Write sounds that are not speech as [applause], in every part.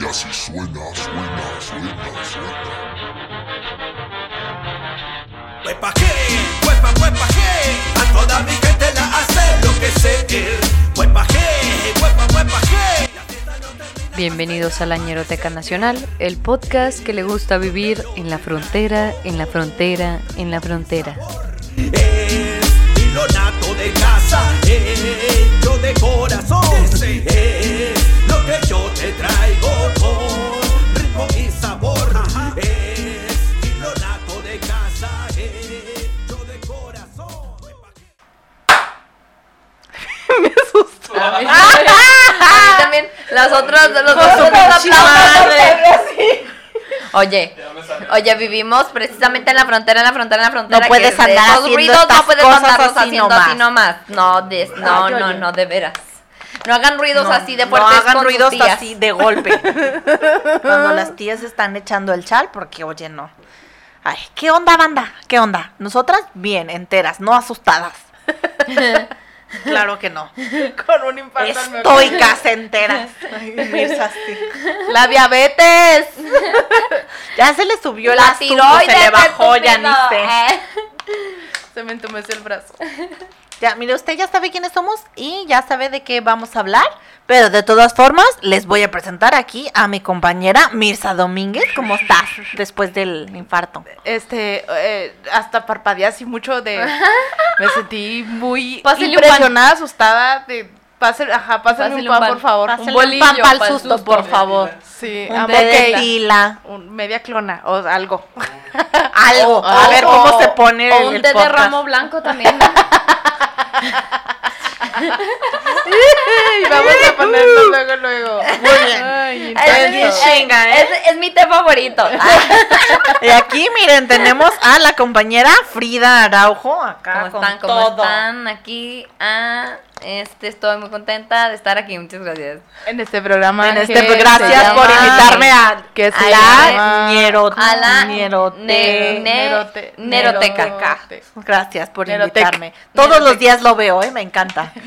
Y así suena, suena, suena, suena. Huepa que, huepa, huepa que, a toda mi gente la hace lo que sé. Huepa que, huepa, huepa que. Bienvenidos a la Ñeroteca Nacional, el podcast que le gusta vivir en la frontera, en la frontera, en la frontera. Pilonato hecho de corazón. Es lo que yo te traigo con ritmo y sabor. Es pilonato de casa, hecho de corazón. A mí también, las otras, los otros Oye, oye, vivimos precisamente en la frontera, en la frontera, en la frontera. No puedes andar haciendo ruidos, estas no puedes cosas andarlos así haciendo nomás. así nomás. No, des- no, Ay, no, no, de veras. No hagan ruidos No, así de no fuertes hagan con ruidos tías. así de golpe. [laughs] Cuando las tías están echando el chal, porque oye, no. Ay, ¿qué onda, banda? ¿Qué onda? Nosotras, bien, enteras, no asustadas. [laughs] claro que no. [laughs] Con un miocardio. Estoicas enteras. [laughs] Ay, Mirza, sí. La diabetes. [laughs] Ya se le subió el La tiroides, se le bajó, ya ni sé. Se me entumeció el brazo. Ya, mire, usted ya sabe quiénes somos y ya sabe de qué vamos a hablar. Pero de todas formas, les voy a presentar aquí a mi compañera Mirza Domínguez. ¿Cómo estás después del infarto? Este, eh, hasta parpadeé así mucho de. [laughs] Me sentí muy impresionada, asustada. De, pásele, ajá, pásenme un un pan, pan. por favor. Un un bolillo pan pa'l pa'l susto, susto. por favor. Sí, Un de. Un- media clona o algo. [laughs] Algo. a O- ver cómo se pone O el, un el té de ramo blanco también. ¿no? [laughs] [laughs] y vamos a ponerlo luego, luego. Muy bien. Ay, Es bien intenso. chinga, ¿eh? Es, es mi té favorito. [laughs] Y aquí, miren, tenemos a la compañera Frida Araujo acá ¿Cómo con están? ¿Cómo todo. están? Aquí, ah, este, estoy muy contenta de estar aquí. Muchas gracias. En este programa. En este, se gracias por invitarme a Que se la ñero- A la neroteca. Nerote- Gracias por Nerotec. invitarme. Todos los días lo veo, ¿eh? Me encanta. [laughs]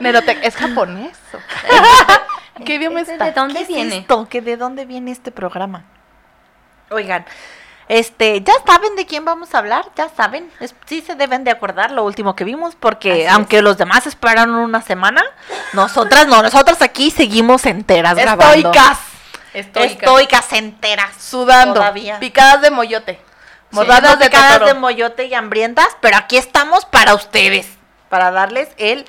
Nerotec- ¿Es japonés? [laughs] qué? ¿Qué idioma ¿Ese está? ¿De dónde ¿Qué es viene? esto? ¿Que ¿De dónde viene este programa? Oigan, este, ¿ya saben de quién vamos a hablar? ¿Ya saben? Es- sí se deben de acordar lo último que vimos, porque Así es. aunque los demás esperaron una semana, nosotras no, nosotras aquí seguimos enteras grabando. Estoicas. Estoicas enteras. Sudando. Todavía. Picadas de moyote. Mordadas Mordadas de totoro. de moyote y hambrientas, pero aquí estamos para ustedes, para darles el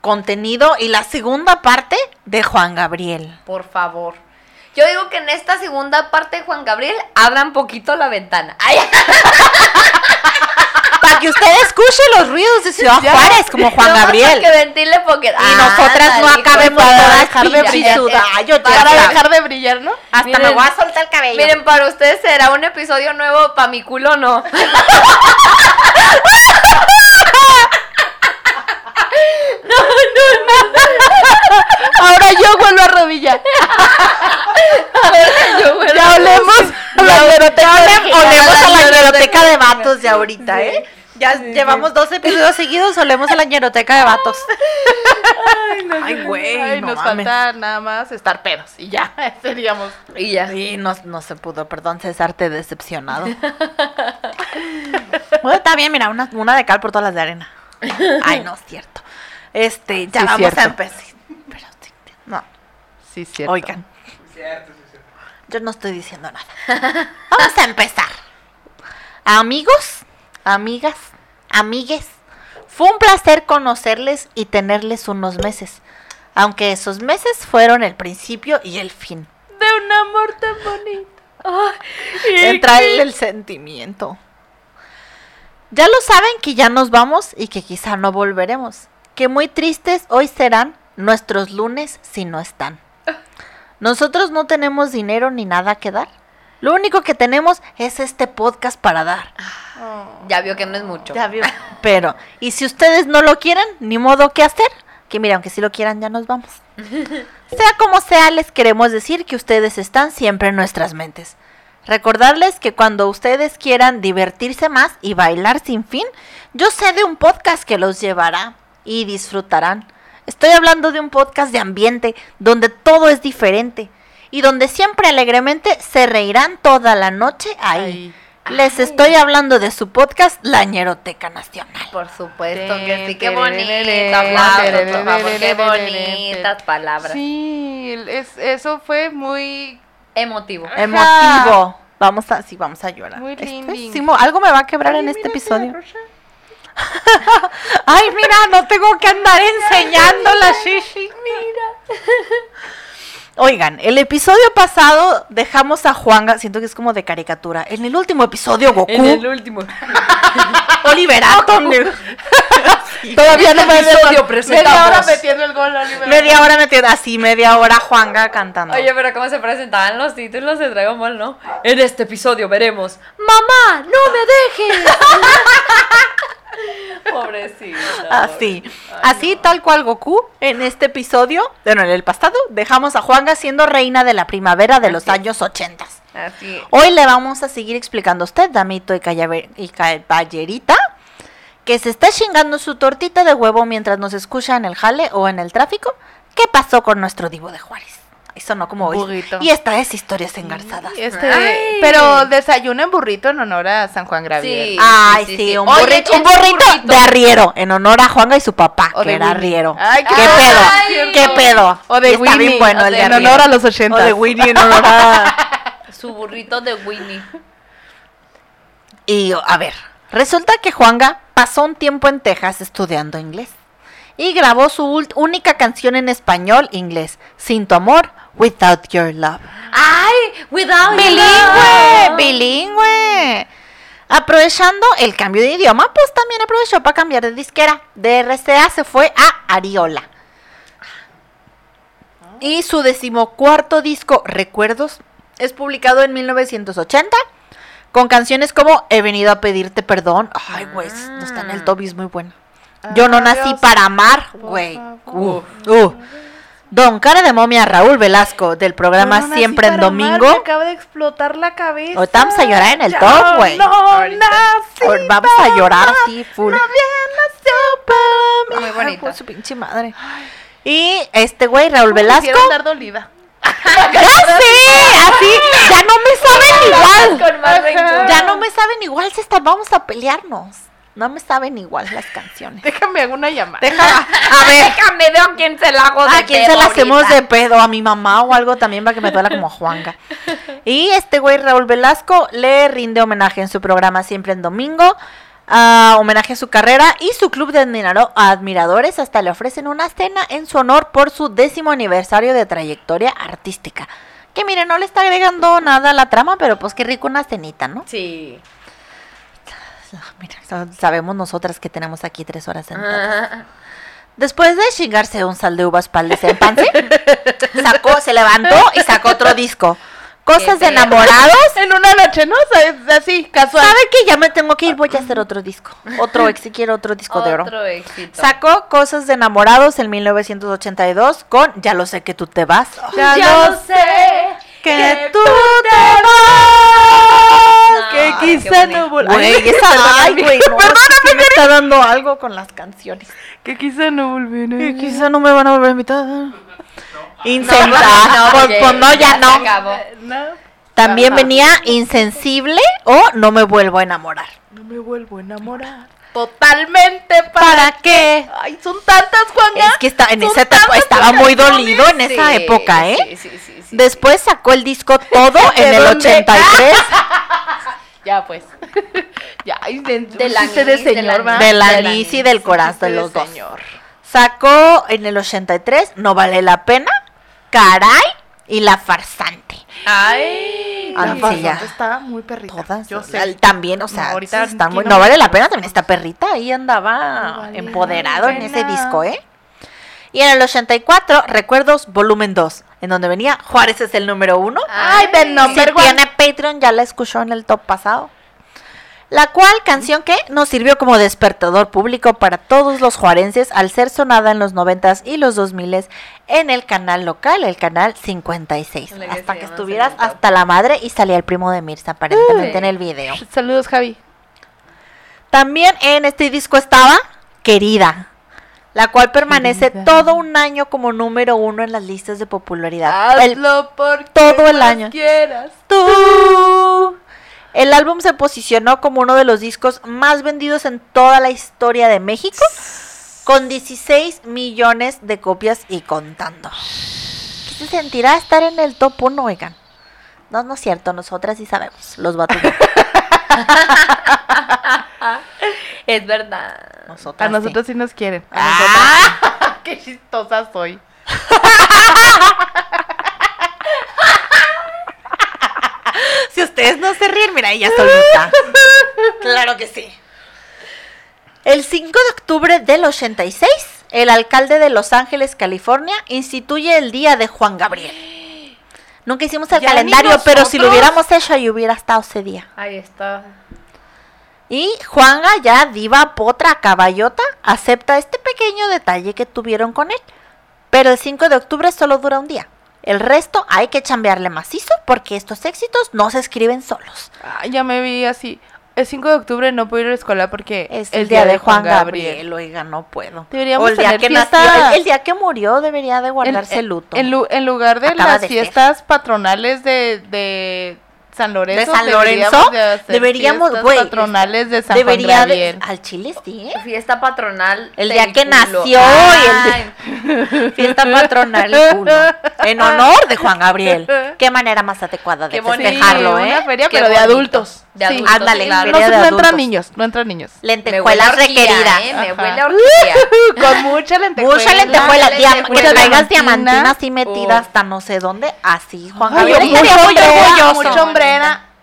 contenido y la segunda parte de Juan Gabriel. Por favor. Yo digo que en esta segunda parte, Juan Gabriel, abran poquito la ventana. [laughs] Ay, Para que usted escuche los ruidos de Ciudad. [laughs] Juárez, como Juan Gabriel. que ventile porque... Y nosotras no acabemos para dejar de brillar. sudallos, Para dejar de brillar, ¿no? Hasta Miren. me voy a soltar el cabello. Miren, para ustedes será un episodio nuevo, para mi culo no. [laughs] [laughs] Ahora yo vuelvo a rodillar. Ya olemos a la biblioteca Olemos a la ñeroteca de vatos de ahorita, ¿eh? Ya llevamos dos episodios seguidos, olemos a la ñeroteca de vatos. Ay, güey, Ay, no nos mames. falta nada más estar pedos. Y ya, [laughs] seríamos. Y ya. Sí, no, no se pudo, perdón, César, te he decepcionado. [laughs] bueno, está bien, mira, una, una de cal por todas las de arena. Ay, no es cierto. Este, ya Sí, vamos cierto. a empezar. Pero no, Sí, cierto. oigan. Yo no estoy diciendo nada. [laughs] Vamos a empezar. Amigos, amigas, amigues. Fue un placer conocerles y tenerles unos meses. Aunque esos meses fueron el principio y el fin. De un amor tan bonito. Entra el, el sentimiento. Ya lo saben que ya nos vamos y que quizá no volveremos. Que muy tristes hoy serán nuestros lunes si no están. Nosotros no tenemos dinero ni nada que dar. Lo único que tenemos es este podcast para dar. Ya vio que no es mucho. Ya vio. [laughs] Pero, y si ustedes no lo quieren, ni modo que hacer. Que mira, aunque si lo quieran, ya nos vamos. [laughs] Sea como sea, les queremos decir que ustedes están siempre en nuestras mentes. Recordarles que cuando ustedes quieran divertirse más y bailar sin fin, yo sé de un podcast que los llevará y disfrutarán. Estoy hablando de un podcast de ambiente donde todo es diferente y donde siempre alegremente se reirán toda la noche ahí. Les estoy hablando de su podcast La Ñeroteca Nacional. Por supuesto que sí, qué bonito. Aplausos, por favor, qué bonitas palabras. Sí, es, eso fue muy... Emotivo. Emotivo. Vamos a, sí, vamos a llorar. Muy simo- algo me va a quebrar en este episodio. Rocha. [laughs] Ay, mira, no tengo que andar enseñando la shishi. Mira. [laughs] Oigan, el episodio pasado dejamos a Juanga, siento que es como de caricatura. En el último episodio, Goku, último. [laughs] Oliver Atom, Todavía no me episodio Media hora metiendo el gol, Oliver. media hora metiendo así, media hora Juanga cantando. Oye, pero ¿cómo se presentaban los títulos de Dragon Ball, no? En este episodio veremos ¡Mamá, no me dejes! [laughs] Pobrecita. Así, Ay, así no. tal cual Goku en este episodio, bueno, en el pasado, dejamos a Juanga siendo reina de la primavera de los Así años 80. Así. Hoy le vamos a seguir explicando a usted, damito y, y caballerita, que se está chingando su tortita de huevo mientras nos escucha en el jale o en el tráfico. ¿Qué pasó con nuestro divo de Juárez? Eso no como hoy. Burrito. Y esta es historias engarzadas. Este, Ay. pero desayuno en burrito en honor a San Juan Gabriel. Sí. Ay, sí, sí. un, Oye, burrito, un ¿quién es burrito burrito? de arriero, en honor a Juanga y su papá, O que era Winnie. arriero. Ay, ¿Qué qué pedo? Ay, ¿Qué pedo? O de Y está bien Winnie, bueno o el de- en honor a los 80. O de Winnie en honor a... [laughs] Su burrito de Winnie. Y a ver, resulta que Juanga pasó un tiempo en Texas estudiando inglés y grabó su única canción en español inglés, Sin tu amor, Without Your Love. ¡Ay! ¡Without your Bilingüe, love. bilingüe. Aprovechando el cambio de idioma, pues también aprovechó para cambiar de disquera. De RCA se fue a Ariola. Y su decimocuarto disco, Recuerdos, es publicado en 1980 con canciones como He venido a pedirte perdón. Ay, güey, no está en el top es muy buena. Yo no nací para amar, güey. Uh, uh. Don Cara de Momia Raúl Velasco del programa No Siempre en Domingo. Me acaba de explotar la cabeza. Ahorita vamos a llorar en el Ya top, güey. No Vamos a llorar así, full. Nació para Muy amar. bonita. Por su pinche madre. Y este güey, Raúl Velasco. Andar dolida. [laughs] ¡Ya sé! Así, ya no me saben igual. Ya no me saben igual si hasta vamos a pelearnos. No me saben igual las canciones. Déjame hago una llamada. A ver, [laughs] Déjame ver a quién se la hago de ¿a quién se pedo la hacemos de pedo? ¿A mi mamá o algo también para que me duela como Juanga? [laughs] Y este güey, Raúl Velasco, le rinde homenaje en su programa Siempre en Domingo. ah, homenaje a su carrera y su club de admirado- admiradores hasta le ofrecen una cena en su honor por su décimo aniversario de trayectoria artística. Que mire, no le está agregando nada a la trama, pero pues qué rico una cenita, ¿no? Sí. [laughs] Mira, sabemos nosotras que tenemos aquí tres horas sentadas. Ah, Después de chingarse un sal de uvas para el [laughs] sacó, se levantó y sacó otro disco. Cosas de enamorados. [laughs] En una noche, ¿no? Es así, casual. ¿Sabe que ya me tengo que ir? Voy a hacer otro disco. Otro, si quiero otro disco de oro. Otro éxito. Sacó Cosas de enamorados en 1982 con Ya lo sé que tú te vas. Ya, Ya lo sé. que tú te No, Que quizá no me está dando algo con las canciones. Que quizá no volveré. Que quizá no me van a volver a invitar. No, Insensible. no, pues, pues no, ya se no. También Ajá. venía insensible o no me vuelvo a enamorar. no me vuelvo a enamorar. Totalmente para... ¿Para qué? Ay, son tantas, Juanga. Es que está, en esa etapa estaba muy dolido en esa época, ¿eh? Sí, sí. Después sacó el disco todo [laughs] en ¿De el dónde? 83 [laughs] Ya, pues. [laughs] ya, de, Del de del señor, del Del anís y del corazón de de los dos. señor. Sacó en el 83 No vale la pena, Caray y La farsante. Ay. La sí, farsante ya. está muy perrita. Todas. Yo sé. También, o sea, No, ahorita está muy- aquí no no vale la pena, también esta perrita ahí andaba No vale empoderado en ese disco, ¿eh? Y en el 84, Recuerdos Volumen 2, en donde venía Juárez es el número uno. Ay, de Si number one. tiene Patreon, ya la escuchó en el top pasado. La cual canción que nos sirvió como despertador público para todos los juarenses al ser sonada en los 90s y los 2000s en el canal local, el canal 56. Le que Hasta que estuvieras hasta la madre y salía el primo de Mirza aparentemente Sí. en el video. Saludos, Javi. También en este disco estaba Querida, la cual permanece todo un año como número uno en las listas de popularidad. El- Hazlo porque todo el año. quieras. tú. El álbum se posicionó como uno de los discos más vendidos en toda la historia de México, con 16 millones de copias y contando. ¿Qué se sentirá estar en el top 1, oigan? No, no es cierto, nosotras sí sabemos, los vatos. [laughs] Es verdad. Nosotras A nosotros sí nos quieren. A Ah. [laughs] Qué chistosa soy. [laughs] Si ustedes no se ríen, mira, ella solita. claro que sí. El 5 de octubre del 86, el alcalde de Los Ángeles, California, instituye el Día de Juan Gabriel. Nunca hicimos el Ya calendario, pero si lo hubiéramos hecho, ahí hubiera estado ese día. Ahí está. Y Juanga, ya diva, potra, caballota, acepta este pequeño detalle que tuvieron con él. Pero el 5 de octubre solo dura un día. El resto hay que chambearle macizo porque estos éxitos no se escriben solos. Ya me vi así. El 5 de octubre no puedo ir a la escuela porque Es el, día, de Juan Gabriel. Oiga, no puedo. Deberíamos O el día que nació, el, el día que murió debería de guardarse luto. En, lu- en lugar de Acaba las de ser. fiestas patronales de, de San Lorenzo. ¿De San deberíamos Lorenzo? de Deberíamos, güey, patronales de San debería Juan de, Gabriel. al chile sí, ¿eh? Fiesta patronal. El día que culo. nació [laughs] Fiesta patronal el culo. En [laughs] honor de Juan Gabriel. Qué manera más adecuada de festejarlo, Sí, ¿eh? Una feria, Qué pero de adultos. De Sí. adultos, Ándale, claro. feria No, de no entran niños, no entran niños. Me huele a Lentejuela orgía, requerida. ¿eh? Me huele a. [laughs] Con mucha lentejuela. Mucha lentejuela, que traigas diamantina así metida Oh. hasta no sé dónde, así Juan Ay, Gabriel mucha estaría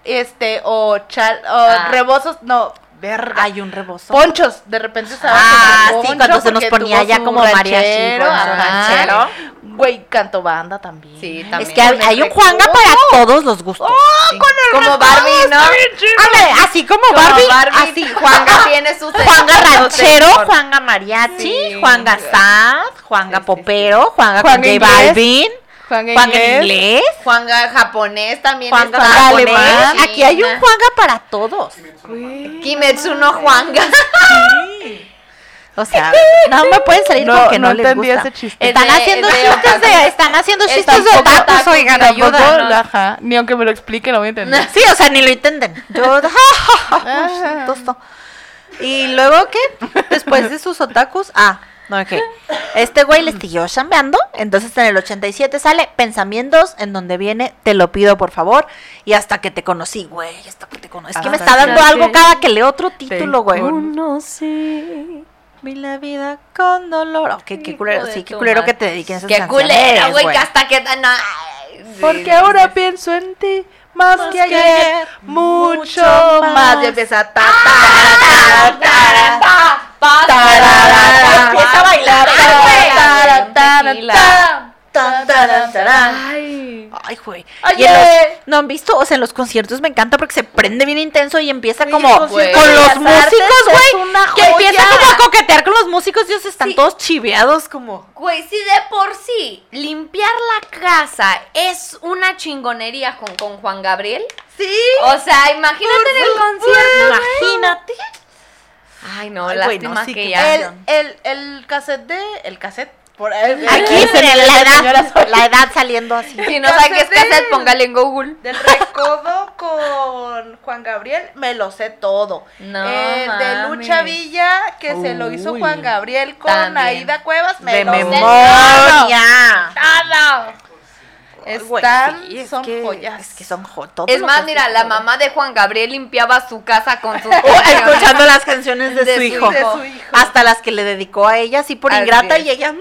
este, o chal, o Ah. rebozos, no, verga. Hay un rebozo. Ponchos, de repente estaba Ah, sí, cuando se nos ponía ya como mariachi, ranchero, ranchero. Güey, canto banda también. Sí, también. Es que hay, hay un Juanga para todos los gustos. Sí. Como Barbie, ¿no? Ándale, así como Como Barbie, Barbie, así Juanga [laughs] tiene sus Juanga ranchero. Juanga mariachi, Sí. Juanga sad, Juanga popero, Juanga con J. Balvin, Juan Juanga inglés, Juanga japonés también Juanga japonés. alemán. Aquí hay un Juanga para todos. Kimetsu no Juanga. O sea, no me pueden salir No, con que no, no les entendí gusta. ese chiste. Están de- haciendo es de chistes de, están haciendo Es chistes de otaku, oigan, tampoco, ayuda. no. Ajá, ni aunque me lo explique lo voy a entender. Sí, o sea, ni lo intenten. Yo. [laughs] Y luego, ¿qué? Después de sus otakus, ah, no, ok. Este güey le siguió chambeando. Entonces en el 87 sale Pensamientos, en donde viene Te lo pido por favor. Y hasta que te conocí, güey. Hasta que te conocí. Es que me Hasta está dando algo cada que leo otro título, güey. con- Uno sí. Vi la vida con dolor. Oh, qué, culero, sí, qué culero que te dediquen esas Qué culero, güey, que hasta que... No, sí, Porque ahora sí. pienso en ti más, Más que que ayer, ayer, mucho más. más. Y empieza ta, Tarara, ta, tarara, tarara, Empieza a bailar. Ay. Ay, güey. Oye. Y en los- ¿No han visto? O sea, en los conciertos me encanta porque se prende bien intenso y empieza como el con concierto de los músicos, es güey. una Que empieza joya. como a coquetear con los músicos ellos están Sí. todos chiveados como... Güey, si de por sí limpiar la casa es una chingonería con, con Juan Gabriel. Sí. O sea, imagínate en el concierto. Imagínate. Ay, no, Ay, güey, lástima no, sí, que que ya. El, el, el cassette de. El cassette. Por, el- Aquí el- la edad, la edad saliendo así. Si no sabe qué es Cassette póngale en Google. Del recodo con Juan Gabriel, me lo sé todo. No el de. Lucha Villa, que se lo hizo. Juan Gabriel con También. Aida Cuevas, me De lo sé memoria. todo. Están, sí, es son que- joyas. Es que son joyas. Es más, mira, la mamá de Juan Gabriel limpiaba su casa con sus [laughs] Escuchando las canciones de, De su, su hijo. de su hijo. Hasta las que le dedicó a ella, así por ingrata, y ella... "Mm,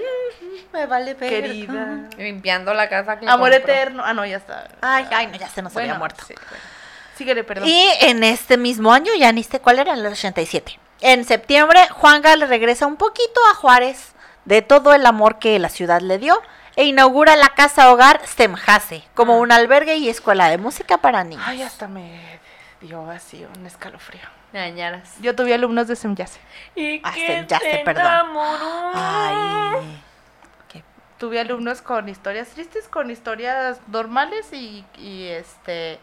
me vale ver. Querida. limpiando la casa que Amor compró. eterno. Ah, no, ya está. Ay, ay, no, ya se nos había muerto. sí, bueno. Síguele, perdón. Y en este mismo año, ya ni sé cuál era, en el 87. En septiembre, Juanga le regresa un poquito a Juárez de todo el amor que la ciudad le dio e inaugura la casa hogar Semjase como un albergue y escuela de música para niños. Ay, hasta me dio así un escalofrío. Ñañaras. Yo tuve alumnos de Semyase. Y Ah, que Semjase, te perdón. enamoró. Ay, Tuve alumnos con historias tristes, con historias normales y, y este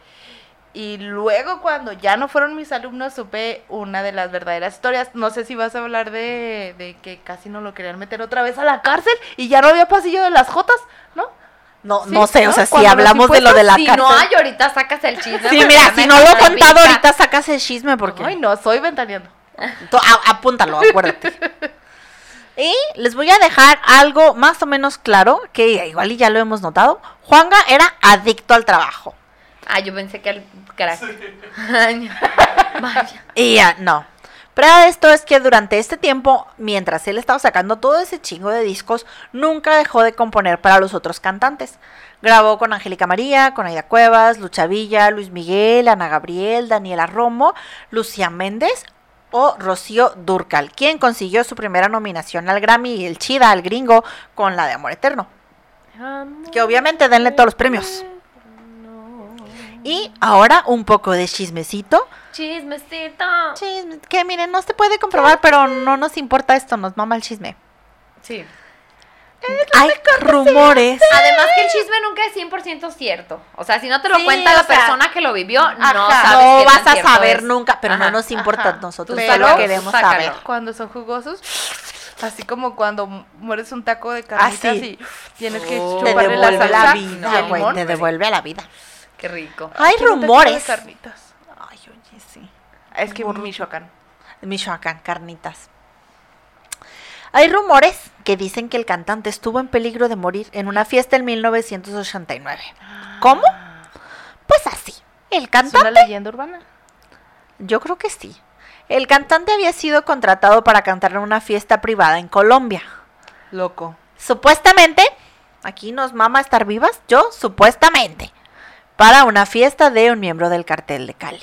Y luego cuando ya no fueron mis alumnos supe una de las verdaderas historias. No sé si vas a hablar de, de que casi no lo querían meter otra vez a la cárcel y ya no había pasillo de las Jotas, ¿no? No, Sí, no sé, o sea, si hablamos de lo de la si cárcel. no hay, ahorita sacas el chisme. Sí, mira, si no lo he contado, ahorita sacas el chisme porque... Ay, no, soy ventaneando. Apúntalo, acuérdate. [laughs] y les voy a dejar algo más o menos claro, que igual y ya lo hemos notado. Juanga era adicto al trabajo. Ah, yo pensé que el crack. Ay, Vaya. Y ya, no. Prueba de esto es que durante este tiempo, mientras él estaba sacando todo ese chingo de discos, nunca dejó de componer para los otros cantantes. Grabó con Angélica María, con Aida Cuevas, Lucha Villa, Luis Miguel, Ana Gabriel, Daniela Romo, Lucía Méndez o Rocío Durcal, quien consiguió su primera nominación al Grammy y el Chida al gringo con la de Amor Eterno. Que obviamente denle todos los premios. Y ahora un poco de chismecito. Chismecito. Chisme, que miren, no se puede comprobar, pero no nos importa esto, nos mama el chisme. Sí. Hay rumores. Además que el chisme nunca es 100% cierto. O sea, si no te lo Sí, cuenta la sea, persona que lo vivió, no sabes No vas a saber es. nunca, pero no nos importa, ajá. nosotros Pero solo queremos sácalo. saber. Cuando son jugosos, así como cuando mueres un taco de carnitas Ah, sí. y tienes que Oh. Chuparle la devuelve salsa la y vida, el güey, limón. te devuelve a la vida. Qué rico. Hay rumores. carnitas. Ay, oye, sí. Es que Michoacán. Michoacán, carnitas. Hay rumores que dicen que el cantante estuvo en peligro de morir en una fiesta en 1989. ¿Cómo? Pues así. El ¿Es cantante una leyenda urbana? Yo creo que sí. El cantante había sido contratado para cantar en una fiesta privada en Colombia. Loco. Supuestamente, aquí nos mama estar vivas, yo supuestamente, para una fiesta de un miembro del cartel de Cali.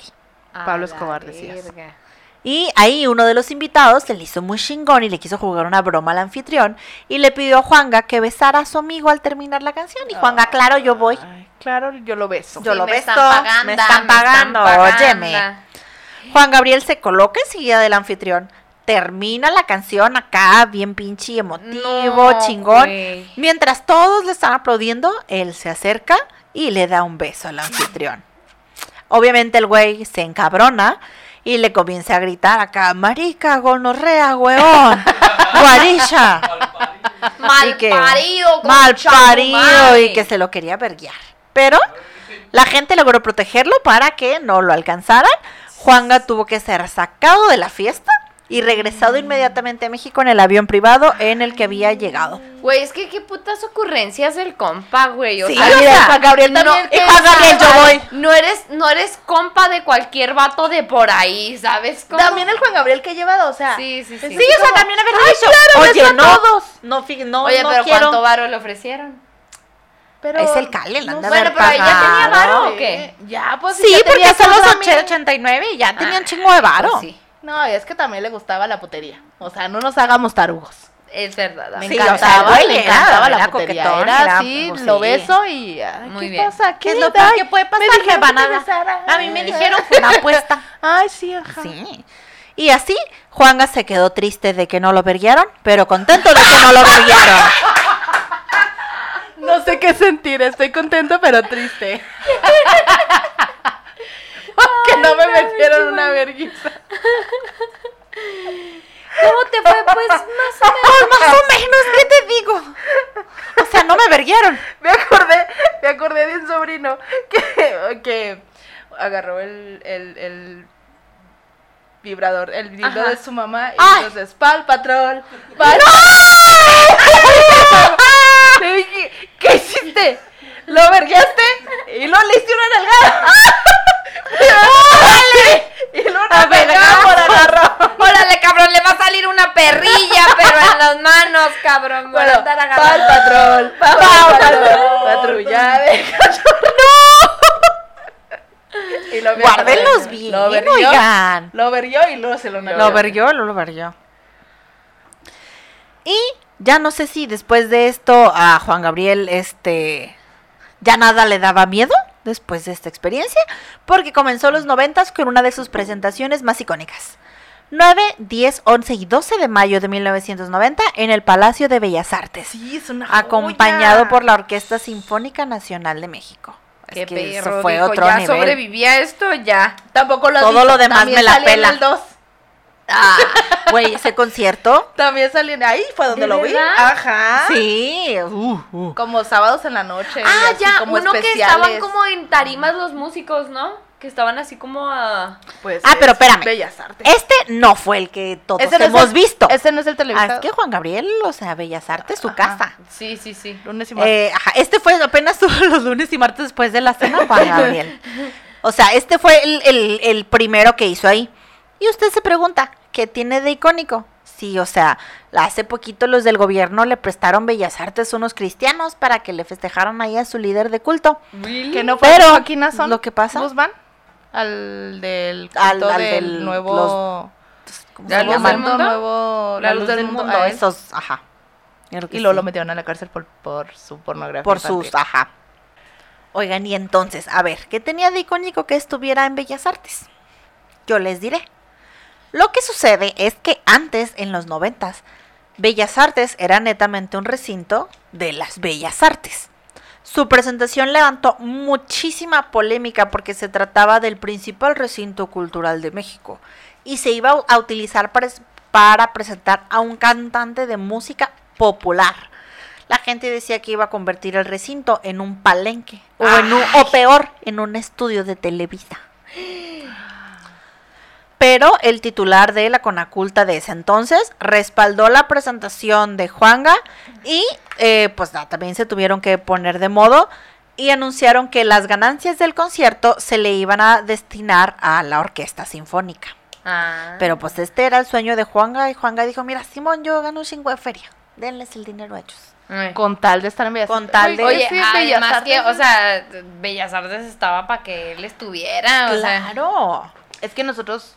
Pablo Escobar, decías. verga. Y ahí uno de los invitados se le hizo muy chingón y le quiso jugar una broma al anfitrión y le pidió a Juanga que besara a su amigo al terminar la canción. Y Juanga, claro, yo voy. Ay, claro, yo lo beso. Yo Sí, lo me beso, están pagando, me están pagando, óyeme. Juan Gabriel se coloca enseguida del anfitrión. Termina la canción acá, bien pinche emotivo, No, chingón. Mientras todos le están aplaudiendo, él se acerca y le da un beso al anfitrión. Obviamente el güey se encabrona y le comienza a gritar acá, marica, gonorrea, weón, guarilla. Mal que- parido, mal parido y que se lo quería verguiar. Pero la gente logró protegerlo para que no lo alcanzaran. Juanga tuvo que ser sacado de la fiesta y regresado inmediatamente a México en el avión privado en el que había llegado. Güey, es que qué putas ocurrencias el compa, güey. O Sí, sea, mira, Juan Gabriel no, también, y Juan Gabriel, yo voy. No eres, no eres compa de cualquier vato de por ahí, ¿sabes? cómo? También el Juan Gabriel que he llevado, o sea. Sí, sí, sí. Sí, o sea, también haber dicho, claro, oye, no, todos". no, no, Oye, no pero quiero. ¿cuánto varo le ofrecieron? Pero Es el Cali, la sé, haber pero ella tenía varo, ¿o qué? Ya, pues Sí, ya porque son los sus amigos. 89 y ya tenía un chingo de varo. Pues sí, No, es que también le gustaba la putería. O sea, no nos hagamos tarugos. es verdad. Me Sí, amiga. o sea, encantaba, le encantaba era la putería. coquetón, Era era, así, pues, lo sí. beso y... ay, Muy ¿Qué bien. pasa? ¿Qué es ¿Qué lo peor que puede me pasar, dijeron te Nada. besara. A mí me dijeron fue una apuesta. [laughs] Ay, sí, ajá. Sí. Y así, Juanga se quedó triste de que no lo verguiaron, pero contento de que no lo verguiaron. No sé qué sentir, estoy contento pero triste. [laughs] [laughs] que no me metieron una vergüenza. ¿Cómo te fue? Pues más o menos. [laughs] Más o menos, ¿qué te digo? O sea, no me verguiaron. Me acordé, me acordé de un sobrino que, que agarró el, el, el vibrador, el Ajá. de su mamá y Ay. entonces, pal patrón, pal dije, ¿qué hiciste? ¿Lo verguiaste? Y luego le una nalgada. [laughs] ¡Órale! Y luego una. Órale, cabrón, le va a salir una perrilla, pero en las manos, cabrón. Bueno, andar pal agarrando. patrón, pal patrón, patrulla [laughs] de Y lo Guárdenlos bien, Lo verguió, oigan. lo verguió y luego se lo nalgó. Lo verguió, lo verguió. Y ya no sé si después de esto a Juan Gabriel, este, ya nada le daba miedo después de esta experiencia, porque comenzó los noventas con una de sus presentaciones más icónicas. 9, 10, 11 y 12 de mayo de 1990 en el Palacio de Bellas Artes, Sí, es una acompañado joya. por la Orquesta Sinfónica Nacional de México. Qué Es que eso perro, fue dijo, otro ya nivel. sobrevivía esto, ya. Tampoco lo Todo visto, lo demás me la pela. El 2. Ah, güey, ese concierto. También salí ahí, fue donde ¿De lo vi. Ajá. Sí. uh, uh. Como sábados en la noche. Ah, así ya, como uno que estaban como en tarimas los músicos, ¿no? Que estaban así como a... Pues Ah, pero es espérame. Bellas Artes. Este no fue el que todos Ese no es hemos el- visto. Ese no es el Ah, televisado. es que Juan Gabriel, o sea, Bellas Artes, su Ajá. casa. Sí, sí, sí. Lunes y martes. Eh, ajá, este fue apenas [laughs] los lunes y martes después de la cena, Juan [laughs] Gabriel. O sea, este fue el, el- el primero que hizo ahí. Y usted se pregunta, ¿qué tiene de icónico? Sí, o sea, hace poquito los del gobierno le prestaron Bellas Artes a unos cristianos para que le festejaran ahí a su líder de culto. que no fue pero, Joaquín Nazón lo que pasa- Guzmán al del Al- culto al del, del- nuevo ¿Cómo ¿La se luz llama? del mundo? nuevo La luz del mundo, a él. Esos, ajá. Creo que y luego sí. lo metieron a la cárcel por, por su pornografía por infantil. sus, ajá. Oigan, y entonces, a ver, ¿qué tenía de icónico que estuviera en Bellas Artes? Yo les diré. Lo que sucede es que antes, en los noventas, Bellas Artes era netamente un recinto de las Bellas Artes. Su presentación levantó muchísima polémica porque se trataba del principal recinto cultural de México y se iba a utilizar para, para presentar a un cantante de música popular. La gente decía que iba a convertir el recinto en un palenque o, en un- o peor, en un estudio de Televisa. Pero el titular de la Conaculta de ese entonces respaldó la presentación de Juanga y eh, pues también se tuvieron que poner de modo y anunciaron que las ganancias del concierto se le iban a destinar a la orquesta sinfónica. Ah. Pero pues este era el sueño de Juanga y Juanga dijo, mira Simón, yo gano un chingo de feria, denles el dinero a ellos. Ay. con tal de estar en Bellas Con Artes. tal de- Oye, sí, además que, o sea, Bellas Artes estaba para que él estuviera, o sea... Claro. es que nosotros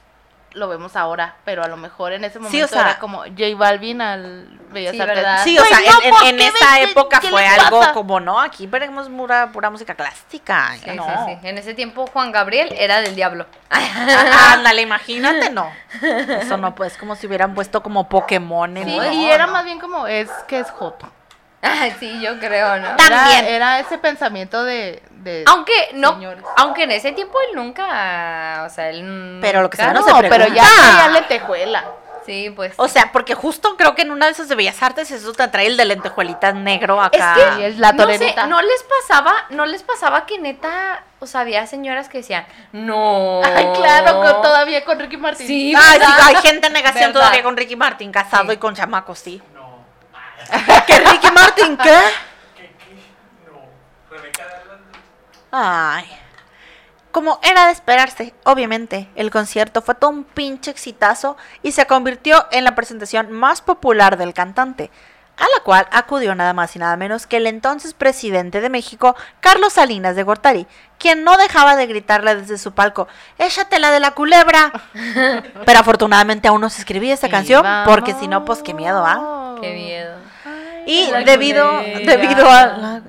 lo vemos ahora, pero a lo mejor en ese Sí, momento o sea- era como J Balvin al Bellas Sí, Artes. ¿verdad? Sí, o sea, no, en- en, ¿por en qué esa ves- época fue algo pasa? como, no, aquí veremos pura, pura música clásica. Sí, no. sí, sí. En ese tiempo Juan Gabriel era del diablo. Ah, Ándale, imagínate, no. [laughs] Eso no, pues como si hubieran puesto como Pokémon en Sí, y era no. más bien como, es que es Joto. Ay, [laughs] sí, yo creo, ¿no? Era, También. era ese pensamiento de... de Aunque no, Señores. aunque en ese tiempo él nunca, o sea, él Pero lo que no no, se pero ya traía lentejuela. Sí, pues. O sea, porque justo creo que en una de esas de Bellas Artes eso te trae el de lentejuelitas negro acá. Es Y es la no sé, no les pasaba, no les pasaba que neta, o sea, había señoras que decían, no. Ay, claro, con- todavía con Ricky Martin. Sí, Ay, sí, hay gente en negación ¿Verdad? todavía con Ricky Martin, casado Sí. y con chamacos, sí. No. ¿Que Ricky Martin qué? Ay. Como era de esperarse, obviamente, el concierto fue todo un pinche exitazo y se convirtió en la presentación más popular del cantante, a la cual acudió nada más y nada menos que el entonces presidente de México, Carlos Salinas de Gortari, quien no dejaba de gritarle desde su palco, échate la de la culebra. [laughs] Pero afortunadamente aún no se escribía esta canción, porque si no, pues qué miedo, ¿ah? Qué miedo. Y debido, debido a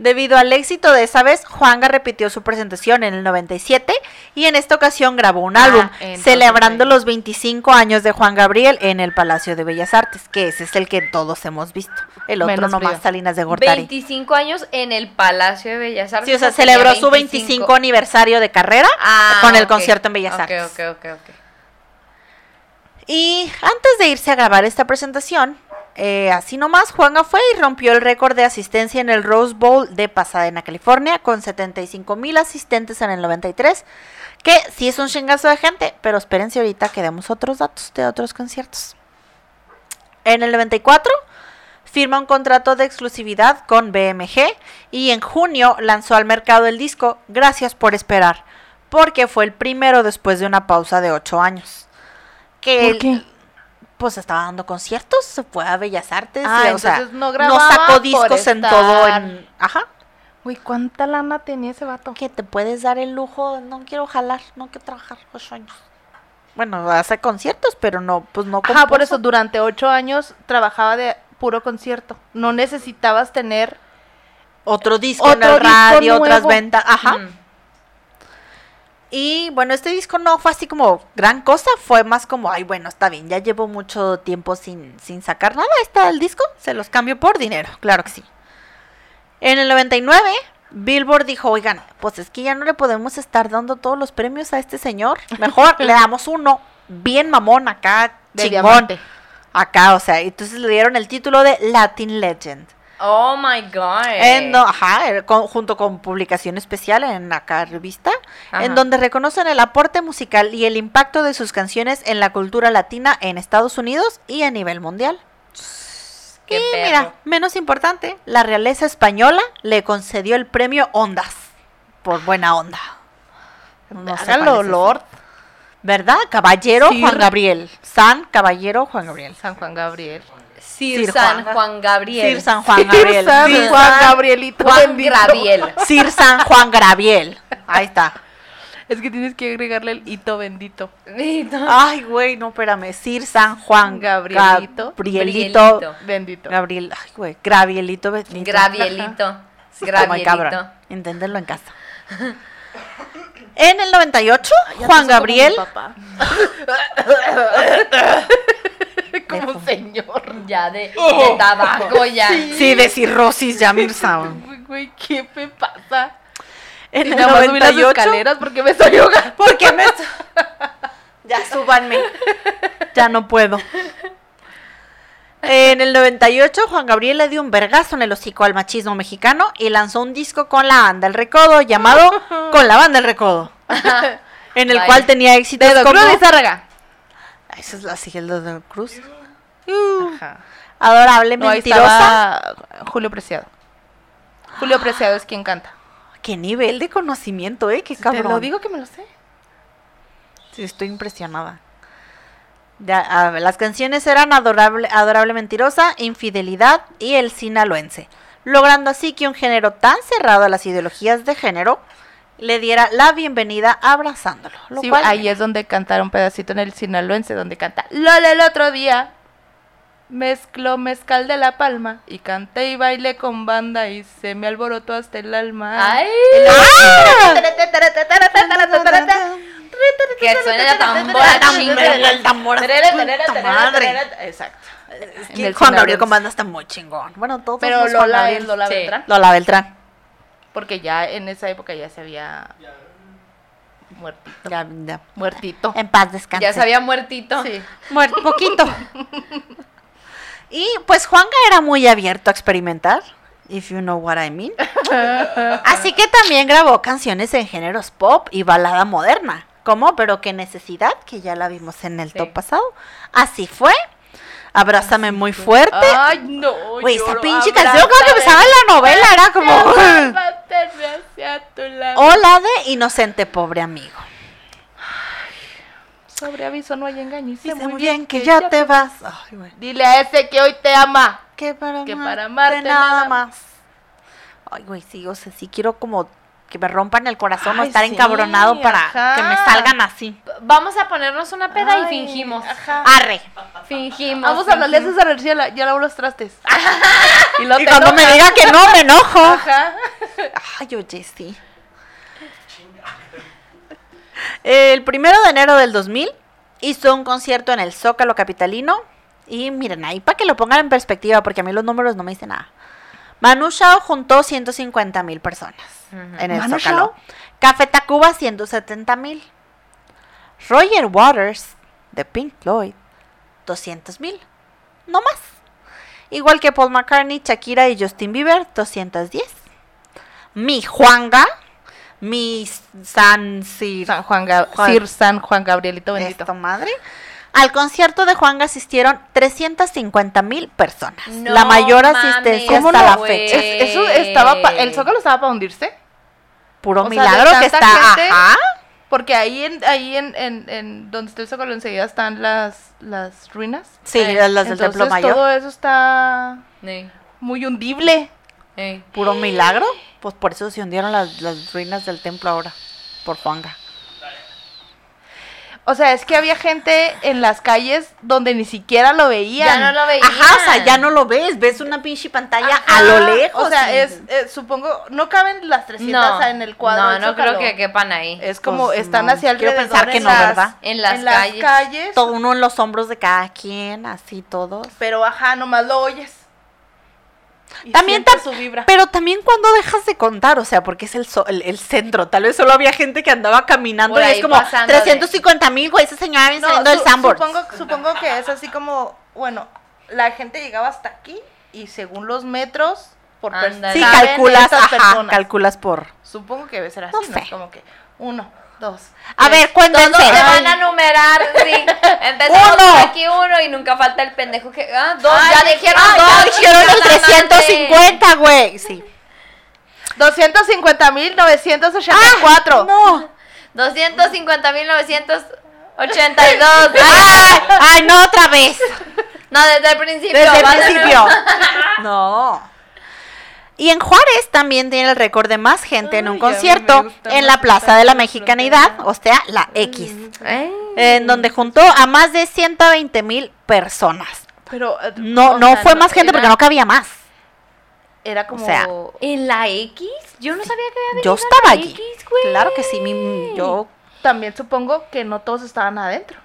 Debido al éxito de esa vez, Juanga repitió su presentación en el 97 y en esta ocasión grabó un Ah, álbum celebrando los 25 años de Juan Gabriel en el Palacio de Bellas Artes, que ese es el que todos hemos visto. El otro Menos nomás frío. Salinas de Gortari. 25 años en el Palacio de Bellas Artes. Sí, o sea, celebró su 25 aniversario de carrera Ah, con el concierto en Bellas Ok, Artes. Ok, ok, ok. Y antes de irse a grabar esta presentación, eh, así nomás, Juanga fue y rompió el récord de asistencia en el Rose Bowl de Pasadena, California, con 75 mil asistentes en el 93, que sí es un chingazo de gente, pero espérense ahorita que demos otros datos de otros conciertos. En el 94 firma un contrato de exclusividad con BMG y en junio lanzó al mercado el disco Gracias por esperar, porque fue el primero después de una pausa de 8 años. Que ¿Por qué? pues estaba dando conciertos, se fue a Bellas Artes, Ah, y, o sea, no grababa sacó discos en todo en, ajá, Güey, ¿cuánta lana tenía ese vato? que te puedes dar el lujo, no quiero jalar, no quiero trabajar ocho años. Bueno, hace conciertos, pero no, pues no Ajá, por eso durante ocho años trabajaba de puro concierto. No necesitabas tener otro disco en Otro el disco radio, otras nuevo. ventas, ajá. Mm. Y bueno, este disco no fue así como gran cosa, fue más como, ay, bueno, está bien, ya llevo mucho tiempo sin, sin sacar nada, está el disco, se los cambio por dinero, claro que sí. En el 99, Billboard dijo, oigan, pues es que ya no le podemos estar dando todos los premios a este señor. Mejor [laughs] le damos uno bien mamón acá, De chingón. diamante. Acá, o sea, entonces le dieron el título de Latin Legend. Oh my god. En ajá, con- junto con publicación especial en acá revista, Ajá. en donde reconocen el aporte musical y el impacto de sus canciones en la cultura latina en Estados Unidos y a nivel mundial. Qué y perro. mira, menos importante, la realeza española le concedió el premio Ondas por buena onda. No Hágalo. Lord. ¿Verdad? Caballero. Juan Gabriel. San Caballero Juan Gabriel. San Juan Gabriel. Sir, Sir San Juan. Juan Gabriel. Sir San Juan Gabriel. San Sir Juan San- Gabrielito. Juan bendito. Gabriel. Sir San Juan Gabriel. Ahí está. Es que tienes que agregarle el hito bendito. Ay, güey, no, espérame. Sir San Juan Gabrielito. Gabrielito. Gabrielito. Bendito. Gabriel, ay, güey, Gravielito. bendito. Gravielito. Sí, cabrón. Gravielito. Inténtenlo en casa. [laughs] En el 98, Ya Juan Gabriel. [laughs] como mi papá. como señor. Ya de, [laughs] de tabaco, ya. Sí, de cirrosis, ya Mirza. [laughs] Güey, güey, ¿qué me pasa? En Y el nada más subí las 98. escaleras porque me estoy ahogando. ¿Por qué me.? ya súbanme. Ya no puedo. En el 98, Juan Gabriel le dio un vergazo en el hocico al machismo mexicano y lanzó un disco con la banda El Recodo llamado [laughs] Con la banda El Recodo. [laughs] en el cual tenía éxitos Dedo como... Cruz y Zárraga. Esa es la siguiente de Cruz. Ajá. Adorable, No, mentirosa. Julio Preciado. Julio [gasps] Preciado es quien canta. Qué nivel de conocimiento, ¿eh? Qué cabrón. Te lo digo que me lo sé. Sí, estoy impresionada. Ya, a ver, las canciones eran adorable, adorable mentirosa, infidelidad y el sinaloense, logrando así que un género tan cerrado a las ideologías de género le diera la bienvenida abrazándolo. Lo Sí, cual, ahí es donde cantaron un pedacito en el sinaloense, donde canta Lola el otro día. Mezcló mezcal de la palma y canté y bailé con banda y se me alborotó hasta el alma. Ay, ¡Ah! [laughs] que suene la tambora [laughs] chingada. El tambor. Exacto. Es En que el Juan Gabriel con banda está muy chingón. Bueno, todos Pero los Juan Lola Lola Sí. Beltrán. Lola Beltrán. Porque ya en esa época ya se había muertito. Ya, ya. Muertito. En paz descanse. Ya se había muertito. Sí. Poquito. y pues Juanga era muy abierto a experimentar, if you know what I mean. [laughs] Así que también grabó canciones en géneros pop y balada moderna. ¿Cómo? Pero qué necesidad, que ya la vimos en el Sí. top pasado. Así fue. Abrázame muy fuerte. Ay, no. Güey, esa pinche canción como que empezaba la novela, era como... Abrázame [laughs] hacia tu lado. Hola de inocente pobre amigo. Sobre aviso no hay engaño. Dice muy bien que ya te vas. Ay, güey. Dile a ese que hoy te ama. Que para, Que amarte nada nada más. Ay, güey, sí, o sea, sí quiero como que me rompan el corazón o Ay, estar sí, encabronado para ajá. que me salgan así. Vamos a ponernos una peda y fingimos. Ajá. Arre. Fingimos. Vamos a hablarle a fingimos. César García, la- ya lavó los trastes. [laughs] y lo Y cuando me diga que no, me enojo. Ajá. Ay, oye, sí. El primero de enero del 2000 hizo un concierto en el Zócalo Capitalino. Y miren, ahí para que lo pongan en perspectiva, porque a mí los números no me dicen nada. Manu Chao juntó 150 mil personas en el ¿Manu Zócalo. Café Tacuba 170 mil. Roger Waters de Pink Floyd 200 mil. No más. Igual que Paul McCartney, Shakira y Justin Bieber 210. Mi Juanga, mi San Sir, San Juan, Juan- Sir San Juan Gabrielito bendito. esto madre. Al concierto de Juanga asistieron 350 mil personas. No la mayor mames, asistencia ¿Cómo hasta no, la fecha. Es- eso estaba pa- el Zócalo estaba para hundirse. Puro o sea, de milagro que está. gente, Ajá. Porque ahí en, ahí en, en, en donde está el Zócalo enseguida están las, las ruinas. Sí, Eh, las del Entonces Templo Mayor. todo eso está muy hundible. ey. Puro milagro. Pues por eso se hundieron las, las ruinas del templo ahora. Por Juanga. O sea, es que había gente en las calles donde ni siquiera lo veían. Ya no lo veía. Ajá, o sea, ya no lo ves. Ves una pinche pantalla Ajá, a lo lejos. O sea, y- es, eh, supongo, no caben las 300 No, en el cuadro. no, no creo que quepan ahí. Es como Pues, están no, hacia quiero alrededor pensar que no, ¿verdad? En las en las calles. calles. todo uno en los hombros de cada quien, así todos. Pero ajá, nomás lo oyes. Y También su vibra. Pero también cuando dejas de contar, o sea, porque es el, so- el, el centro. Tal vez solo había gente que andaba caminando Por y es como pasando de- 350 mil, güey, esa señora viene No, saliendo del su- Sanborns. Supongo, supongo que es así como, bueno, la gente llegaba hasta aquí y según los metros por persona. Sí, calculas, ajá, calculas por... Supongo que debe ser así, No ¿no? sé. Como que uno, dos. A ver, cuéntense. Todos se Ay. van a numerar, sí. [laughs] Empezamos Uno. por aquí uno y nunca falta el pendejo que. Ah, dos, Ay, ya dijeron Ah, dos. ya dijeron madre. 350, güey. Sí. 250 mil 984. No. 250.982. Ay, ay, no, otra vez. No, desde el principio. Desde el principio. [laughs] No. Y en Juárez también tiene el récord de más gente en un concierto en la Plaza de la Mexicanidad, o sea, la X, Ay. en donde juntó a más de 120 mil personas. Pero eh, No, o no sea, fue más gente porque no cabía más. Era como sea, ¿En la X? Yo no sabía que había Yo estaba la allí. X, güey. Claro que sí, mi- yo, también supongo que no todos estaban adentro,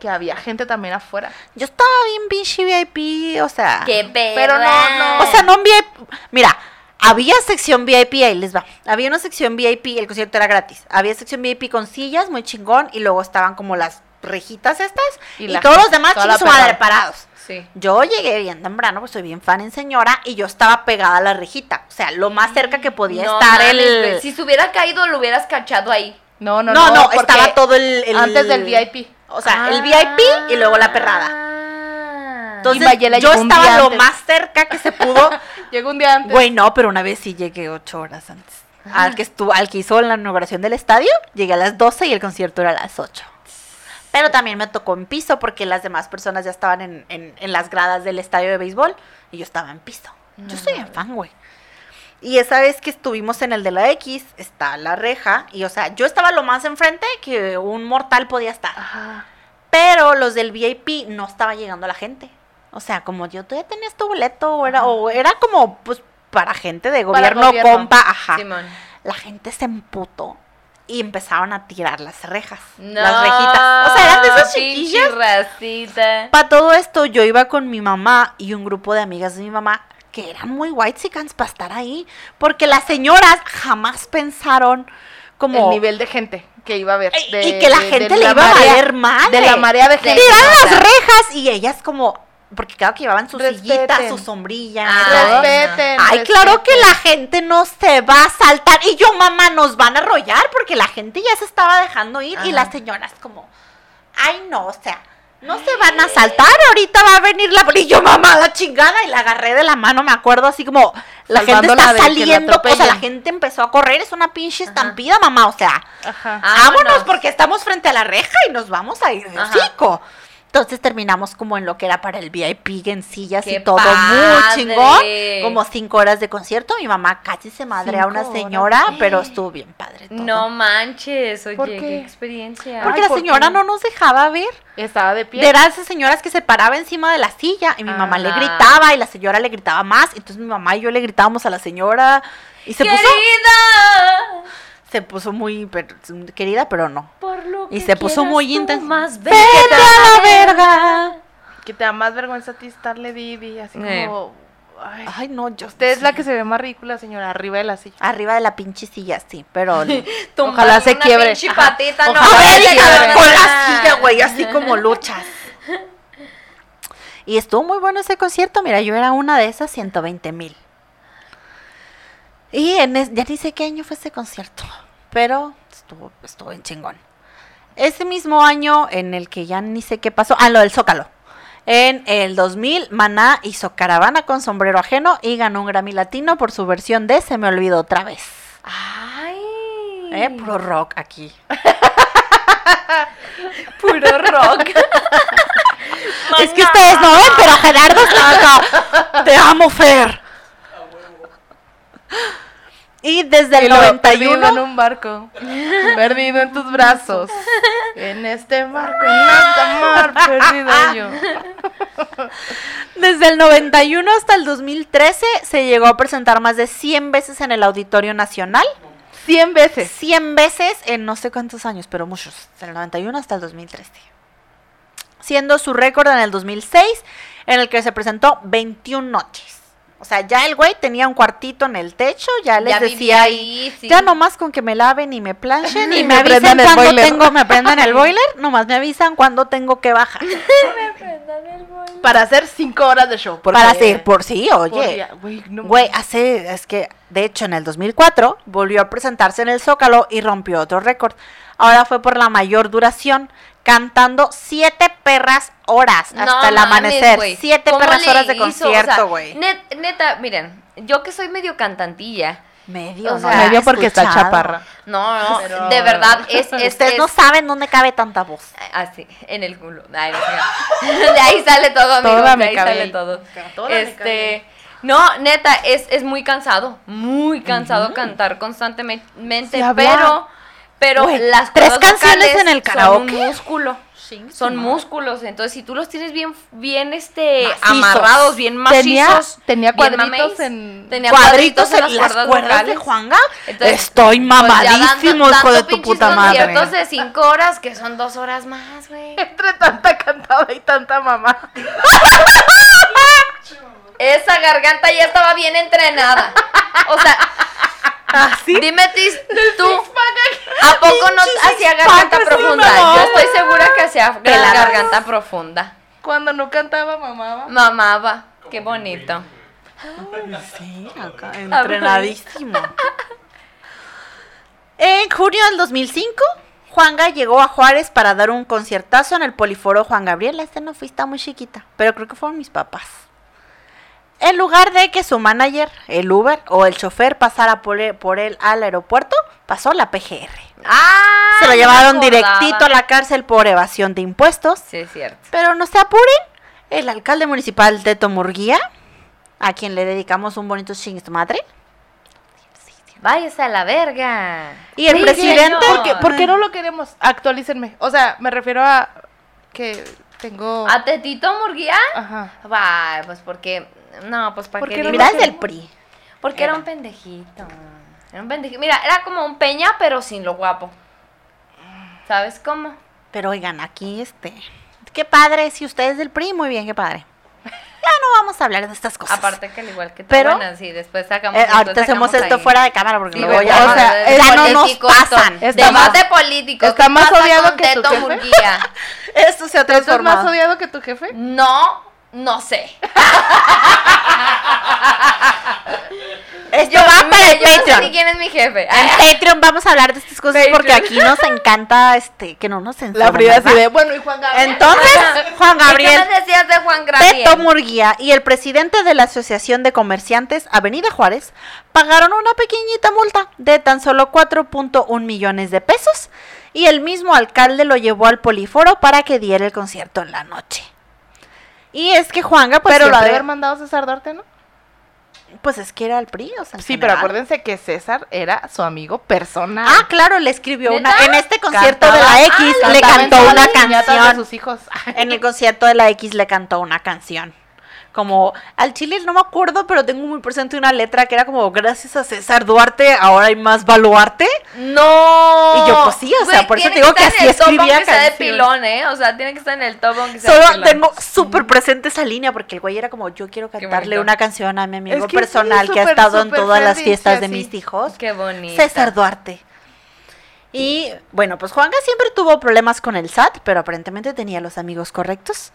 que había gente también afuera. yo estaba bien pinche VIP, o sea, Qué perra. Pero no, no. o sea, no en VIP. Mira, había sección VIP, ahí les va. Había una sección VIP, el concierto era gratis. Había sección VIP con sillas, muy chingón, y luego estaban como las rejitas estas, Y todos los demás chicos madre parados. Sí. Yo llegué bien temprano, pues soy bien fan en señora, y yo estaba pegada a la rejita. O sea, lo más cerca que podía No estar el. Si se hubiera caído, lo hubieras cachado ahí. No, no, no, no, no, estaba todo el, el- antes del VIP. O sea, el VIP y luego la perrada. Entonces, yo estaba lo antes. más cerca que se pudo. [laughs] Llegó un día antes. Güey, no, pero una vez sí llegué ocho horas antes. Al que estuvo, al que hizo la inauguración del estadio, llegué a las 12 y el concierto era a las 8. Pero también me tocó en piso porque las demás personas ya estaban en, en- en las gradas del estadio de béisbol y yo estaba en piso. Yo soy bien fan, güey. Y esa vez que estuvimos en el de la X, está la reja. Y o sea, yo estaba lo más enfrente que un mortal podía estar. Ajá. Pero los del VIP no estaba llegando la gente. O sea, como yo, tú ya tenías tu boleto, o era, o era como, pues, para gente de gobierno, gobierno. compa, ajá. Simón. La gente se emputó y empezaron a tirar las rejas, No, las rejitas. O sea, eran de esas chiquillas. racita. Para todo esto, yo iba con mi mamá y un grupo de amigas de mi mamá que eran muy white para estar ahí. Porque las señoras jamás pensaron como... El nivel de gente que iba a ver. Y- de- y que la de- gente de le la iba a valer madre. De la marea de gente. Sea, las rejas y ellas como... Porque claro que llevaban su sillita, Respeten. su sombrilla. Respeten. Ay, claro que la gente no se va a saltar. Y yo, mamá, nos van a arrollar porque la gente ya se estaba dejando ir. Y las señoras como, ay, no, o sea, no se van a saltar. Ahorita va a venir la... Y yo, mamá, la chingada. Y la agarré de la mano, me acuerdo, así como, la gente está la saliendo. O sea, la gente empezó a correr. Es una pinche estampida, mamá. O sea, Ajá. vámonos porque estamos frente a la reja y nos vamos a ir de Ajá. Entonces terminamos como en lo que era para el VIP en sillas y ¡Qué todo muy padre! chingón. Como cinco horas de concierto. Mi mamá casi se madrea a una horas. señora, pero estuvo bien padre. todo. No manches, oye, ¿Por qué? qué? experiencia. Porque Ay, la ¿por señora qué? no nos dejaba ver. Estaba de pie. Eran esas señoras que se paraba encima de la silla y mi mamá le gritaba y la señora le gritaba más. Entonces mi mamá y yo le gritábamos a la señora y se puso, ¡Querida! se puso muy per- querida, pero no. Por lo Y que se puso muy tú, intenso. Más ¡Vete a la verga! Que te da más vergüenza a ti estarle Vivi, así Eh. como. Ay, Ay, no, yo. usted es la que se ve más ridícula, señora, arriba de la silla. Arriba de la pinche silla, sí, pero. [laughs] Ojalá se quiebre. Pinche patita, no, Ojalá A ver, se quiebre. con la silla, güey, así [laughs] como luchas. Y estuvo muy bueno ese concierto. Mira, yo era una de esas 120 mil. Y en es- ya ni sé qué año fue ese concierto, pero estuvo, estuvo en chingón. Ese mismo año en el que ya ni sé qué pasó, ah, lo del Zócalo. En el 2000, Maná hizo Caravana con sombrero ajeno y ganó un Grammy Latino por su versión de Se me olvidó otra vez. Ay. ¿Eh? Puro rock aquí. [laughs] Puro rock. [laughs] Es que ustedes no ven, pero Gerardo está acá. Te amo, Fer. Y desde el Y luego, Perdido en 91, un barco, [laughs] perdido en tus brazos. En este barco, en este mar, perdido yo. desde el 91 hasta el 2013 se llegó a presentar más de 100 veces en el Auditorio Nacional. 100 veces. 100 veces en no sé cuántos años, pero muchos. Desde el 91 hasta el 2013. Siendo su récord en el 2006, en el que se presentó 21 noches. O sea, ya el güey tenía un cuartito en el techo, ya les Ya decía ahí, ahí, sí. ya nomás con que me laven y me planchen [laughs] y Y me me avisen prendan el cuando boiler. tengo, me prendan el [laughs] boiler, nomás me avisan cuando tengo que bajar. [laughs] Para hacer cinco horas de show. porque- Para hacer, por sí, oye. día. Güey, no Güey, hace, es que, de hecho, en el 2004 volvió a presentarse en el Zócalo y rompió otro récord. Ahora fue por la mayor duración, cantando siete perras horas No hasta el amanecer. Siete ¿Cómo perras horas de hizo? O sea, concierto, güey. net- neta, miren, yo que soy medio cantantilla. Medio, o no sea, Medio porque está chaparra. No, no, Pero- de verdad, es, es, Ustedes es- no saben dónde cabe tanta voz. Así, en el culo. Ay, no sé. [laughs] de ahí sale todo, amigo. Toda de ahí cabe sale todo. Toda Este, no, neta, es, es muy cansado, muy cansado cantar constantemente, Sí, hablar. pero, pero las tres cuerdas canciones en el Son karaoke. un músculo. Son músculos, entonces si tú los tienes bien, bien este, Macizos. amarrados, bien Tenía- macizos, tenía bien cuadritos mameis, en- tenía Cuadritos en las las cuerdas cuerdas de. Juanga. Entonces, Estoy pues, mamadísimo, dando- hijo de tu puta madre. conciertos de cinco horas, que son dos horas más, güey. [laughs] Entre tanta cantada y tanta mamá. Esa garganta ya estaba bien entrenada. O sea, dime Tis, tú, ¿a poco no hacía garganta profunda? Yo estoy segura que hacía garganta profunda. Cuando no cantaba, mamá. Mamaba, qué bonito. Sí, acá, entrenadísimo. En junio del 2005, Juanga llegó a Juárez para dar un conciertazo en el Poliforo Juan Gabriel. Este no fui, está muy chiquita, pero creo que fueron mis papás. En lugar de que su manager, el Uber o el chofer pasara por él, por él al aeropuerto, pasó la PGR. Ah, Se lo llevaron directito a la cárcel por evasión de impuestos. Sí, es cierto. Pero no se apuren, el alcalde municipal Teto Murguía, a quien le dedicamos un bonito chingis madre, Váyase a la verga. Y el Sí, presidente, señor. ¿Por qué, por qué no lo queremos? Actualícenme. O sea, me refiero a que tengo. ¿A Tetito Murguía? Ajá. Va, pues porque. No, pues para ¿Por qué. qué no digo mira, es que- del PRI. Porque era Era. un pendejito. Era un pendejito. Mira, era como un peña, pero sin lo guapo. ¿Sabes cómo? Pero oigan, aquí este. Qué padre, si usted es del PRI, muy bien, qué padre. Ya no vamos a hablar de estas cosas. Aparte que al igual que tú, Pero- bueno, sí, después sacamos. Eh, ahorita hacemos esto ahí. fuera de cámara porque Sí, luego ya, o sea, de- ya no nos esto. pasan. Está Debate más- político. está ¿Qué más con que tu jefe? Murguía? [laughs] Esto se ha ¿Tú estás más transformado. odiado que tu jefe? No, no sé. Esto Yo, va para mira, el yo no sé Patreon. ni quién es mi jefe. En Patreon vamos a hablar de estas cosas porque Patreon. aquí nos encanta este que no nos censuren. La de, bueno, y Juan Gabriel. Entonces, Juan Gabriel ¿Qué decías de Juan Gabriel? Teto Murguía y el presidente de la Asociación de Comerciantes Avenida Juárez pagaron una pequeñita multa de tan solo 4.1 millones de pesos y el mismo alcalde lo llevó al Poliforo para que diera el concierto en la noche. Y es que Juanga pues pero lo ha de haber mandado César Duarte, ¿no? pues es que era el PRI, o sea, Sí, pero acuérdense que César era su amigo personal. Ah, claro, le escribió una en este concierto Cantaba- de la X Ah, le cantó una piñatas de canción. sus hijos. [laughs] En el concierto de la X le cantó una canción. Como al chile no me acuerdo, pero tengo muy presente una letra que era como gracias a César Duarte ahora hay más baluarte. No. Y yo, pues sí, o sea, Güey, por eso tiene te digo que estar en así el top escribía aunque sea de pilón, ¿eh? O sea, tiene que estar en el top aunque sea de Solo pilón. tengo súper presente esa línea porque el güey era como yo quiero cantarle bonito. una canción a mi amigo Es que sí, personal que ha súper, estado en súper todas las fiestas de así. mis hijos. Qué bonito. César Duarte. Y bueno, pues Juanga siempre tuvo problemas con el SAT, pero aparentemente tenía los amigos correctos.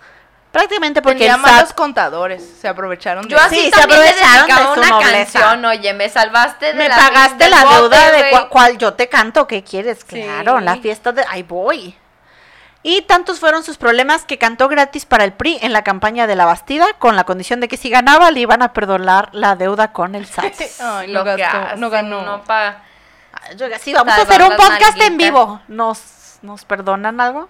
Prácticamente porque Tenía el malos SAT contadores. Se aprovecharon Yo de así Sí, se también aprovecharon de su una nobleza. canción, oye, me salvaste de me la pagaste la bote, deuda de cual yo te canto, ¿qué quieres? Sí. Claro, la fiesta de ahí voy. Y tantos fueron sus problemas que cantó gratis para el PRI en la campaña de la Bastida con la condición de que si ganaba le iban a perdonar la deuda con el [laughs] SAT. Ay, Lo no gastó, hace, no ganó. No paga. Yo- sí, vamos a hacer un podcast en vivo. ¿Nos, ¿Nos perdonan algo?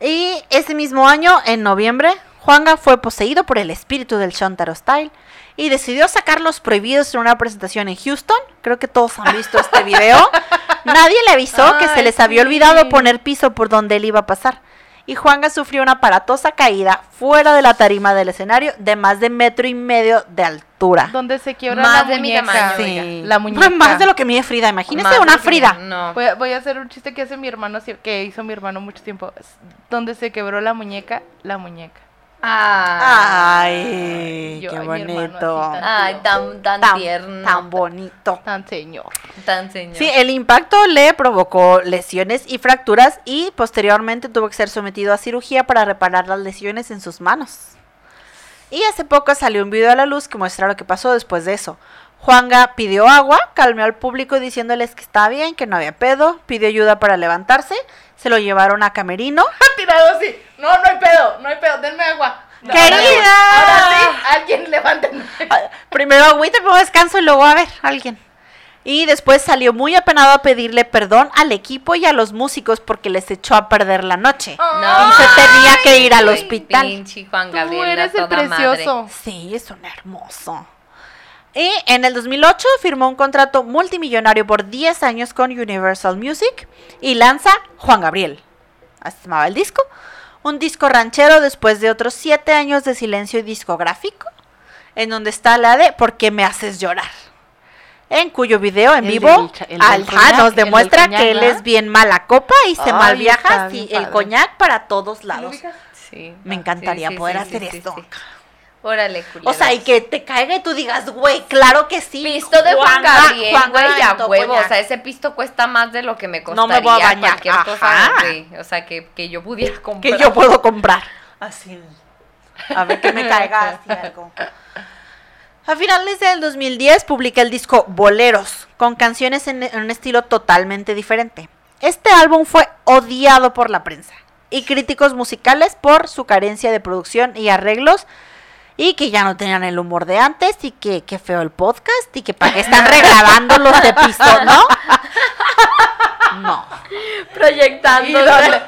Y ese mismo año, en noviembre, Juanga fue poseído por el espíritu del Shontaro Style y decidió sacar los prohibidos en una presentación en Houston. Creo que todos han visto este video. [laughs] Nadie le avisó que se les había sí. olvidado poner piso por donde él iba a pasar. Y Juanga sufrió una aparatosa caída fuera de la tarima del escenario de más de metro y medio de altura. Donde se quiebra Más la de mi muñeca. tamaño, Sí. oiga. La muñeca. Más de lo que mide Frida. Imagínese Más una de que- Frida. No. Voy a, voy a hacer un chiste que hace mi hermano, que hizo mi hermano mucho tiempo. Donde se quebró la muñeca, la muñeca. Ay, Yo, qué bonito. así tan- Ay, tan, tan, Tan, tierno. tan bonito. Tan señor. tan señor. Sí, el impacto le provocó lesiones y fracturas y posteriormente tuvo que ser sometido a cirugía para reparar las lesiones en sus manos. Y hace poco salió un video a la luz que muestra lo que pasó después de eso. Juanga pidió agua, calmó al público diciéndoles que estaba bien, que no había pedo, pidió ayuda para levantarse, se lo llevaron a Camerino. [laughs] tirado así. No, no hay pedo, no hay pedo, denme agua. No, ¡Querida! Ahora sí, ahora sí, alguien levántenme. Primero agüita, luego descanso y luego a ver, alguien. Y después salió muy apenado a pedirle perdón al equipo y a los músicos porque les echó a perder la noche. No. Y se tenía que ir al hospital. Pinche Juan Tú Gabriel. eres el precioso. madre. Sí, es un hermoso. Y en el 2008 firmó un contrato multimillonario por 10 años con Universal Music y lanza Juan Gabriel. Así se llamaba el disco. Un disco ranchero después de otros 7 años de silencio discográfico, en donde está la de ¿Por qué me haces llorar? En cuyo video en El vivo del Alja nos demuestra coñac, que él es bien mala copa y se así, bien el padre. coñac para todos lados. Sí. Me encantaría sí, sí, poder sí, hacer sí, sí, esto. Órale, O sea, y que te caiga y tú digas, güey, claro que sí. Pisto de Juan Gabriel, güey, a huevo. O sea, ese pisto cuesta más de lo que me No costaría me voy a bañar, cualquier cosa, ajá. güey. O sea, que, que yo pudiera comprar. que yo puedo comprar. Así. A ver que me caiga así [laughs] algo. A finales del 2010 publica el disco Boleros, con canciones en, en un estilo totalmente diferente. Este álbum fue odiado por la prensa y críticos musicales por su carencia de producción y arreglos y que ya no tenían el humor de antes y que qué feo el podcast y que para qué están regrabando los de pisto, ¿no? No. ¿Y Proyectando. dónde,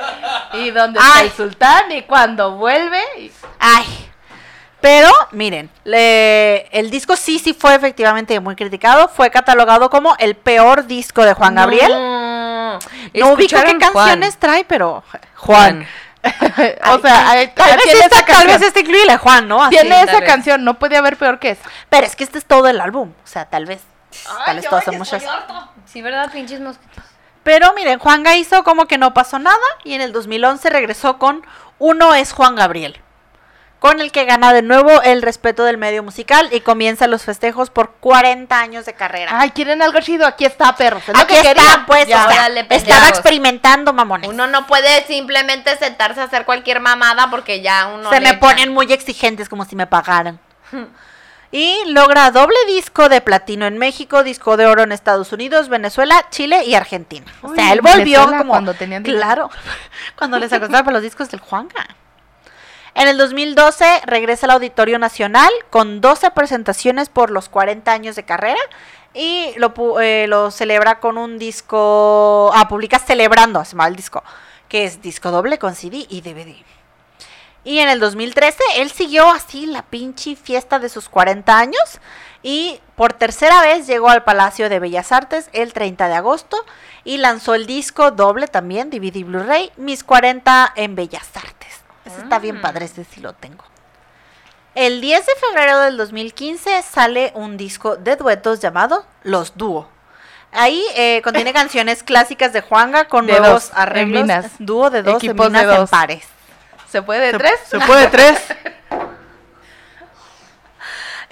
y dónde está el sultán? Y cuando vuelve. y- Ay. Pero, miren, le- el disco sí, sí fue efectivamente muy criticado. Fue catalogado como el peor disco de Juan Gabriel. No, No ubico qué ¿Escucharon, canciones trae, pero Juan. [laughs] o sea, hay- Tal vez, tiene esta, esa tal vez este incluye la Juan, ¿no? Así. Tiene esa vez. canción, no puede haber peor que esa. Pero es que este es todo el álbum. O sea, tal vez. tal vez todos somos así. Sí, ¿verdad? Pinches mosquitos. Pero miren, Juanga hizo como que no pasó nada y en el 2011 regresó con Uno es Juan Gabriel, con el que gana de nuevo el respeto del medio musical y comienza los festejos por 40 años de carrera. Ay, ¿quieren algo chido? Aquí está, perros. Es lo Aquí que está, querían. pues, Ya. o sea, órale, estaba experimentando, mamones. Uno no puede simplemente sentarse a hacer cualquier mamada porque ya uno. Se me echa. ponen muy exigentes como si me pagaran. [laughs] Y logra doble disco de platino en México, disco de oro en Estados Unidos, Venezuela, Chile y Argentina. O sea, él volvió Venezuela, como cuando tenían claro, [laughs] cuando les alcanzaba para los discos del Juanga. En el 2012 regresa al Auditorio Nacional con 12 presentaciones por los 40 años de carrera y eh, lo celebra con un disco, ah, publica Celebrando, se llama el disco, que es disco doble con CD y DVD. Y en el 2013 él siguió así la pinche fiesta de sus 40 años y por tercera vez llegó al Palacio de Bellas Artes el 30 de agosto y lanzó el disco doble también, DVD Blu-ray, Mis 40 en Bellas Artes. Ese está bien Mm. padre, ese sí lo tengo. El 10 de febrero del 2015 sale un disco de duetos llamado Los Dúo. Ahí eh, contiene [laughs] canciones clásicas de Juanga con De nuevos dos, arreglos. Dúo de dos Equipos en minas de en pares. ¿Se puede de Se- tres? Se puede tres. [laughs]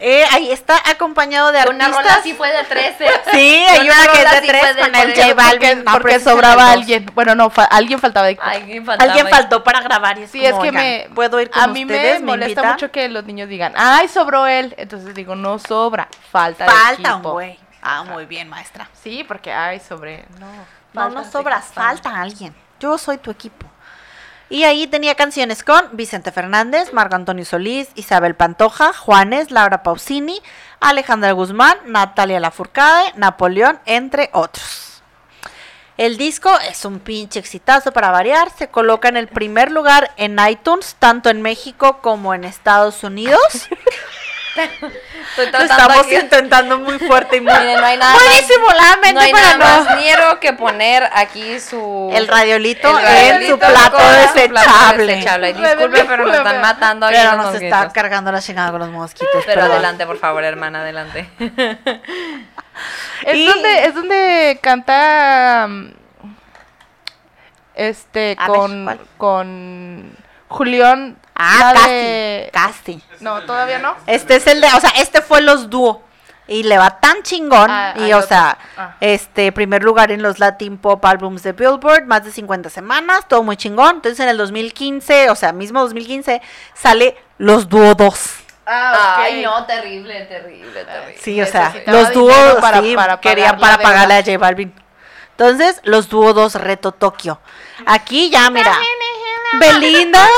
Eh, ahí está acompañado de Una artistas. rola sí fue de 13. Sí, [laughs] hay Una una que es de sí tres fue de con el. J Balvin. no, porque sobraba alguien. Bueno, no, fa- alguien faltaba de Alguien [laughs] faltaba. Alguien faltó para grabar y es Sí, como, es que "Oigan, me. ¿Puedo ir con A mí ustedes? me molesta invitan?" mucho que los niños digan, ¡ay, sobró él! Entonces digo, no sobra, falta de Falta un güey. Ah, muy bien, maestra. Sí, porque, ¡ay, sobre! No, No, no sobras, falta alguien. Yo soy tu equipo. Y ahí tenía canciones con Vicente Fernández, Marco Antonio Solís, Isabel Pantoja, Juanes, Laura Pausini, Alejandra Guzmán, Natalia Lafourcade, Napoleón, entre otros. El disco es un pinche exitazo para variar, se coloca en el primer lugar en iTunes, tanto en México como en Estados Unidos. [laughs] Estoy estamos aquí- intentando muy fuerte y muy, Miren, no hay nada muy disimuladamente No hay para nada no- más niero que poner aquí su... el radiolito el en radiolito su plato con su plato desechable. desechable. Disculpe, pero nos están matando aquí Pero nos está cargando la chingada con los mosquitos. Pero perdón. adelante, por favor, hermana, adelante. Es, Y- donde, es donde canta. mm, Este, A con. con. Julián. Ah, La casi, de- casi. No, todavía no. Este es el de, o sea, este fue los dúo. Y le va tan chingón. Ah, y o otro. sea, Ah. este, primer lugar en los Latin Pop Albums de Billboard, más de 50 semanas, todo muy chingón. Entonces en el 2015, o sea, mismo 2015, sale los dúo 2. Ah, ok. Ay, no, terrible, terrible, terrible. Sí, o sea, los dúos para- sí, para querían para pagarle a. J Balvin. Entonces, los dúo 2 Reto Tokio. Aquí ya, mira. Belinda.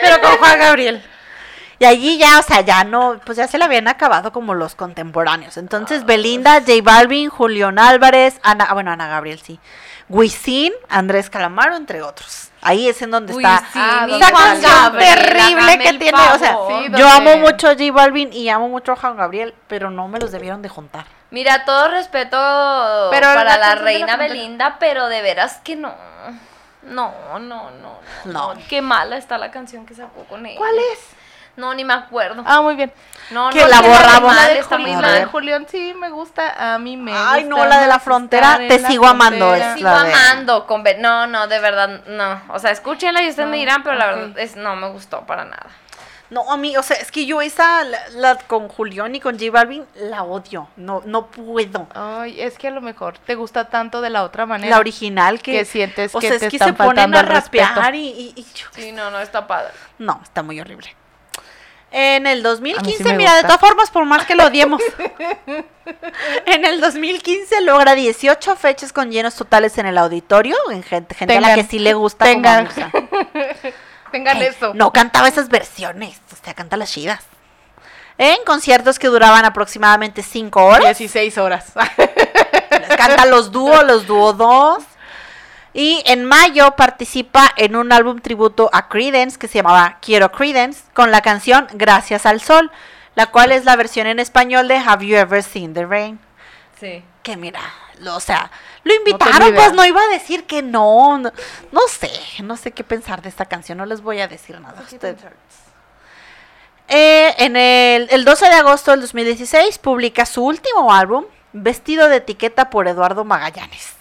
Pero con Juan Gabriel. Y allí ya, o sea, ya no, pues ya se le habían acabado como los contemporáneos. Entonces, Belinda, J Balvin, Julián Álvarez, Ana, ah, bueno, Ana Gabriel sí. Wisin, Andrés Calamaro, entre otros. Ahí es en donde está Ah, y esa canción Gabriel, terrible que tiene, o sea. Sí, yo amo mucho a J Balvin y amo mucho a Juan Gabriel, pero no me los debieron de juntar. Mira, todo respeto Pero para la reina. Belinda, pero de veras que no. No, no, no, no. No. Qué mala está la canción que sacó con ella. ¿Cuál es? No, ni me acuerdo. Ah, muy bien. no, que no, la borramos. La de, Julián, la de. Julián sí me gusta, a mí me Ay, gusta no, la de la frontera, te la sigo amando, es Sigo de- amando con No, no, de verdad, no. O sea, escúchenla y ustedes me No, dirán, pero la verdad es, no me gustó para nada. No, a mí, o sea, es que yo esa, la, la con Julián y con J Balvin, la odio. No, no puedo. Ay, es que a lo mejor te gusta tanto de la otra manera. La original que, que sientes o que sea, te es que están se ponen a rapear y, y- y yo- Sí, no, no está padre. no, está muy horrible. En el A 2015, mí sí mira, de todas formas, por más que lo odiemos. [laughs] en el 2015 logra 18 fechas con llenos totales en el auditorio, en gente, gente a la que sí le gusta tengan. [laughs] Tengan Eh, eso. No cantaba esas versiones, o sea, canta las chidas. En conciertos que duraban aproximadamente 5 horas. 16 horas. [laughs] Canta los dúos, los dúo 2. Y en mayo participa en un álbum tributo a Credence que se llamaba Quiero Credence con la canción Gracias al Sol, la cual es la versión en español de Have You Ever Seen the Rain. Sí. Que mira, lo- o sea, lo invitaron, pues no iba a decir que no, no. No sé, no sé qué pensar de esta canción, no les voy a decir nada. a ustedes. Eh, en el, el 12 de agosto del 2016 publica su último álbum, Vestido de etiqueta por Eduardo Magallanes.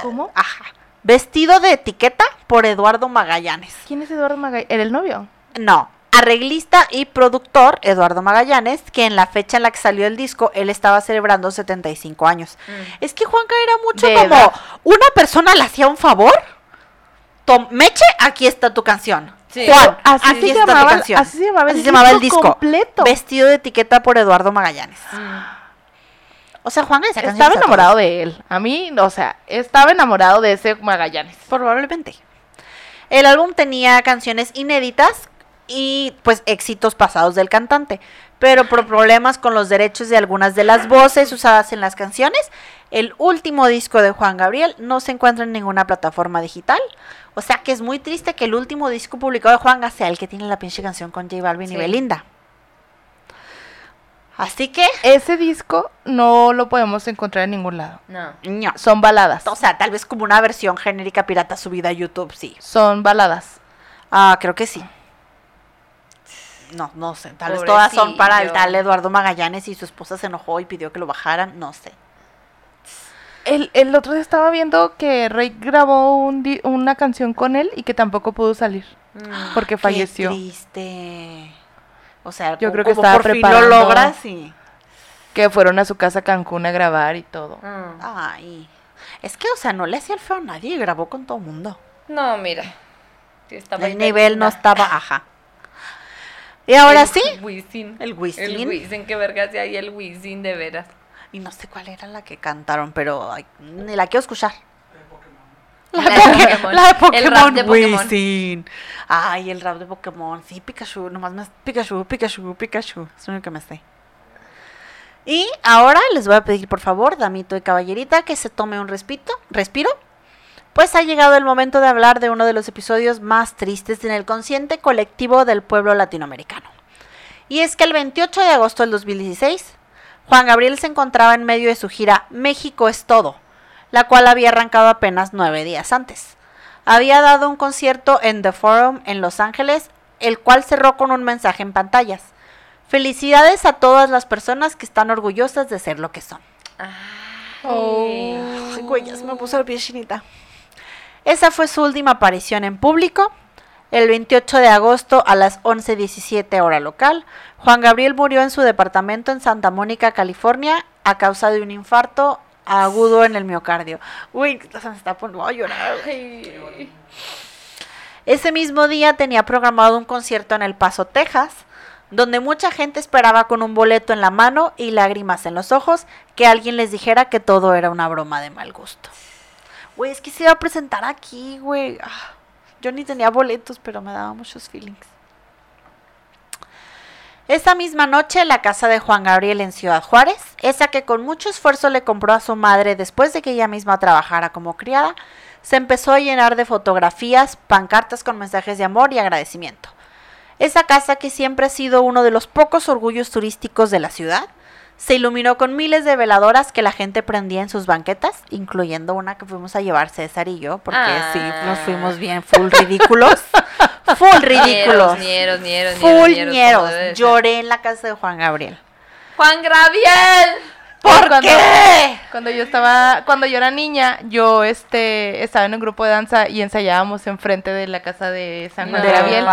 ¿Cómo? Ajá. Vestido de etiqueta por Eduardo Magallanes. ¿Quién es Eduardo Magay? ¿Era el novio? No, arreglista y productor Eduardo Magallanes, que en la fecha en la que salió el disco, él estaba celebrando 75 años. Es que Juanca era mucho como una persona le hacía un favor. Tom, Meche, aquí está tu canción. Sí. Juan, Así aquí se llamaba- canción. así se llamaba el Así se llamaba el disco disco. completo. Vestido de etiqueta por Eduardo Magallanes. O sea, Juan Estaba enamorado de él. A mí, o sea, estaba enamorado de ese Magallanes. Probablemente. El álbum tenía canciones inéditas y pues éxitos pasados del cantante, pero por problemas con los derechos de algunas de las voces usadas en las canciones, el último disco de Juan Gabriel no se encuentra en ninguna plataforma digital. O sea que es muy triste que el último disco publicado de Juan sea el que tiene la pinche canción con J Balvin y. Belinda. Así que, Ese disco no lo podemos encontrar en ningún lado. No. ño. Son baladas. o sea, tal vez como una versión genérica pirata subida a YouTube, sí. Son baladas. Ah, creo que sí. No, no sé. Tal vez todas son para el tal Eduardo Magallanes y su esposa se enojó y pidió que lo bajaran. No sé. El, el otro día estaba viendo que Rey grabó un di- una canción con él y que tampoco pudo salir porque falleció. Qué triste. O sea, Yo creo que estaba por fin lo preparando- logras y... Que fueron a su casa a Cancún a grabar y todo. Mm. Ay. Es que, o sea, no le hacía el feo a nadie y grabó con todo el mundo. No, mira. Sí, estaba El nivel no estaba, ajá. Y ahora El sí. Wisin. El Wisin. El Wisin, qué verga hacía ahí el Wisin, de veras. Y no sé cuál era la que cantaron, pero ay, ni la quiero escuchar. La de Pokémon. La de Pokémon, El rap de Pokémon. Wisin. Ay, el rap de Pokémon. Sí, Pikachu. Nomás me... Pikachu, Pikachu, Pikachu. Es lo único que me sé. Y ahora les voy a pedir, por favor, damito y caballerita, que se tome un respito, respiro. Pues ha llegado el momento de hablar de uno de los episodios más tristes en el consciente colectivo del pueblo latinoamericano. Y es que el 28 de agosto del 2016, Juan Gabriel se encontraba en medio de su gira México es todo, la cual había arrancado apenas nueve días antes. Había dado un concierto en The Forum en Los Ángeles, el cual cerró con un mensaje en pantallas. Felicidades a todas las personas que están orgullosas de ser lo que son. Oh. Ay, güey, ya se me puso la piel chinita. Esa fue su última aparición en público. El 28 de agosto a las 11:17 hora local, Juan Gabriel murió en su departamento en Santa Mónica, California, a causa de un infarto agudo en el miocardio. Uy, está poniendo a llorar. Ese mismo día tenía programado un concierto en El Paso, Texas, donde mucha gente esperaba con un boleto en la mano y lágrimas en los ojos que alguien les dijera que todo era una broma de mal gusto. Güey, es que se iba a presentar aquí, güey. Ah, yo ni tenía boletos, pero me daba muchos feelings. Esa misma noche, la casa de Juan Gabriel en Ciudad Juárez, esa que con mucho esfuerzo le compró a su madre después de que ella misma trabajara como criada, se empezó a llenar de fotografías, pancartas con mensajes de amor y agradecimiento. Esa casa, que siempre ha sido uno de los pocos orgullos turísticos de la ciudad, se iluminó con miles de veladoras que la gente prendía en sus banquetas, incluyendo una que fuimos a llevar César y yo, porque sí, nos fuimos bien full ridículos. [laughs] full ridículos. Ñeros, ñeros, ñeros, full ser. Lloré en la casa de Juan Gabriel. Juan Gabriel. ¿Por Cuando- qué? Cuando yo estaba, cuando yo era niña, yo este estaba en un grupo de danza y ensayábamos enfrente de la casa de San Juan No. Gabriel.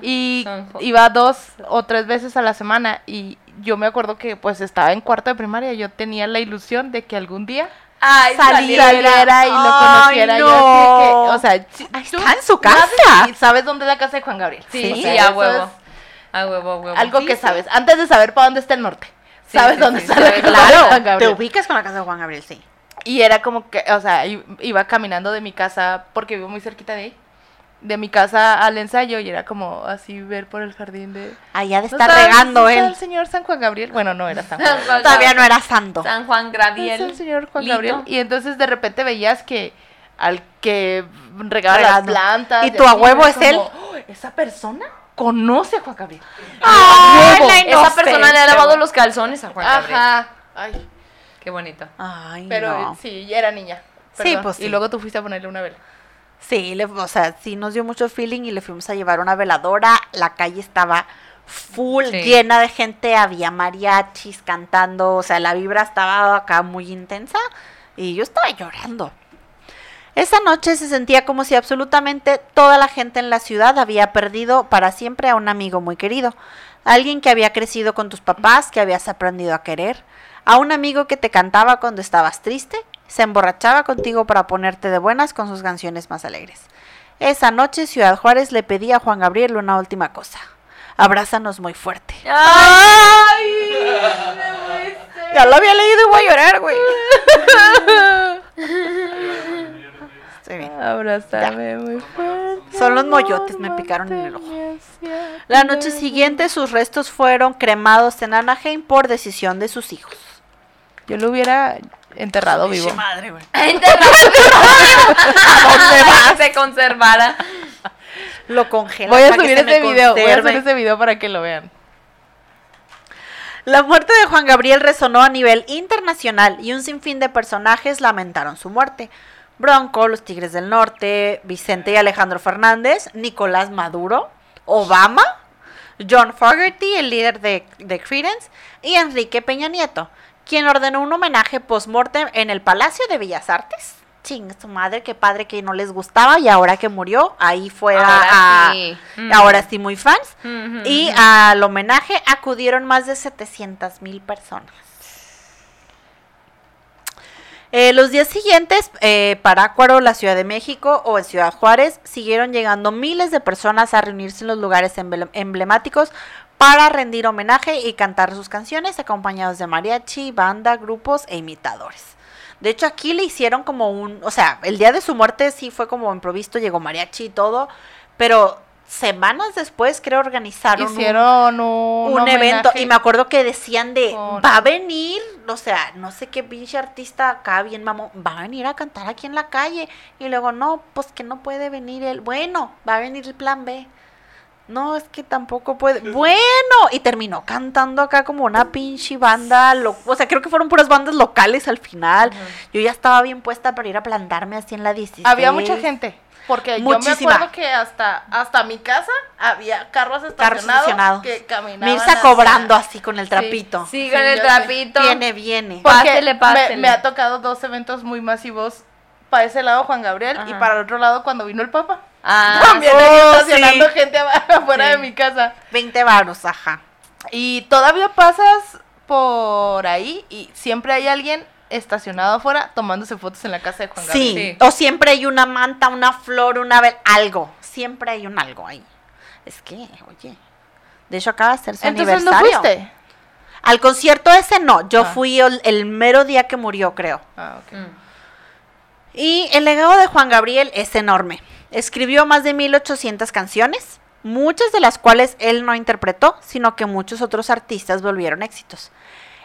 Y iba dos o tres veces a la semana y yo me acuerdo que pues estaba en cuarto de primaria, yo tenía la ilusión de que algún día Ay, saliera, saliera. y lo Ay, conociera. Yo no. de que, o sea, si- tú está en su casa. Y sabes dónde es la casa de Juan Gabriel. Sí, O sí, sea, a huevo. es A huevo, a huevo. Algo que sabes, antes de saber para dónde está el norte. Sí, sabes sí, dónde sí, está la casa de dónde Juan Te Gabriel. ubicas con la casa de Juan Gabriel, sí. Y era como que, o sea, iba caminando de mi casa, porque vivo muy cerquita de ahí, de mi casa al ensayo, y era como así ver por el jardín de... Allá de ¿No estar está- regando no él. el señor San Juan Gabriel? Bueno, no era San Juan. San Juan Todavía no Gabriel. era santo. San Juan Es Gabriel. el señor Juan Lito. Gabriel. Y entonces de repente veías que al que regaba Regando. las plantas... ¿Y tu abuelo era es él? "Oh, Esa persona conoce a Juan Gabriel. Ay, huevo. la Esa persona le ha lavado los calzones a Juan Gabriel. Ajá. Ay, Qué bonito. Ay, pero no. sí, ya era niña. Sí, pues sí. Y luego tú fuiste a ponerle una vela. Sí, le- o sea, sí nos dio mucho feeling y le fuimos a llevar una veladora. La calle estaba full, Sí. llena de gente, había mariachis cantando, o sea, la vibra estaba acá muy intensa y yo estaba llorando. Esa noche se sentía como si absolutamente toda la gente en la ciudad había perdido para siempre a un amigo muy querido, alguien que había crecido con tus papás, que habías aprendido a querer, a un amigo que te cantaba cuando estabas triste, se emborrachaba contigo para ponerte de buenas con sus canciones más alegres. Esa noche Ciudad Juárez le pedía a Juan Gabriel una última cosa. Abrázanos muy fuerte. Ya lo había leído y voy a llorar, güey. Abrázame muy fuerte. Son los moyotes, me picaron en el ojo. La noche siguiente sus restos fueron cremados en Anaheim por decisión de sus hijos. Yo lo hubiera [laughs] enterrado vivo. madre, güey. Enterrado. ¿A dónde vas? Se conservara. Lo congelan Voy a subir ese video, voy a subir video para que lo vean. La muerte de Juan Gabriel resonó a nivel internacional y un sinfín de personajes lamentaron su muerte. Bronco, los Tigres del Norte, Vicente y Alejandro Fernández, Nicolás Maduro, Obama, John Fogerty, el líder de, de Credence, y Enrique Peña Nieto, quien ordenó un homenaje post-mortem en el Palacio de Bellas Artes. Ching, su madre, qué padre que no les gustaba y ahora que murió, ahí fue Ahora a- sí. Mm. ahora sí muy fans. Y al homenaje acudieron más de 700 mil personas. Eh, los días siguientes, eh, Parácuaro, la Ciudad de México o en Ciudad Juárez, siguieron llegando miles de personas a reunirse en los lugares emble- emblemáticos para rendir homenaje y cantar sus canciones, acompañados de mariachi, banda, grupos e imitadores. De hecho, aquí le hicieron como un, o sea, el día de su muerte sí fue como improvisto, llegó mariachi y todo, pero semanas después creo organizaron un- Hicieron un, un, evento y me acuerdo que decían de con- va a venir, o sea, no sé qué pinche artista acá bien mamón, va a venir a cantar aquí en la calle y luego no, pues que no puede venir él. Bueno, va a venir el plan B. No, es que tampoco puede. Bueno, y terminó cantando acá como una pinche banda, lo- o sea, creo que fueron puras bandas locales al final. Yo ya estaba bien puesta para ir a plantarme así en la 16. Había mucha gente. Porque yo me acuerdo que hasta, hasta mi casa había carros estacionados, estacionados. que caminaban. Mirza hacia- cobrando así con el trapito. Sí, con Sí, el sé. trapito. Viene, viene. Porque Pásele, me- pásele. Me, ha tocado dos eventos muy masivos para ese lado Juan Gabriel y para el otro lado cuando vino el Papa. Ah, También oh, estacionando [laughs] sí. gente [laughs] afuera Sí. de mi casa. 20 varos, ajá. Y todavía pasas por ahí y siempre hay alguien estacionado afuera tomándose fotos en la casa de Juan Gabriel. Sí, Sí. o siempre hay una manta, una flor, una vel- algo. Siempre hay un algo ahí. Es que, oye. De hecho, acaba de ser su Entonces no aniversario. fuiste. Al concierto ese no. Yo Ah. fui el, el mero día que murió, creo. Ah, ok. Mm. Y el legado de Juan Gabriel es enorme. Escribió más de 1800 canciones, muchas de las cuales él no interpretó, sino que muchos otros artistas volvieron éxitos.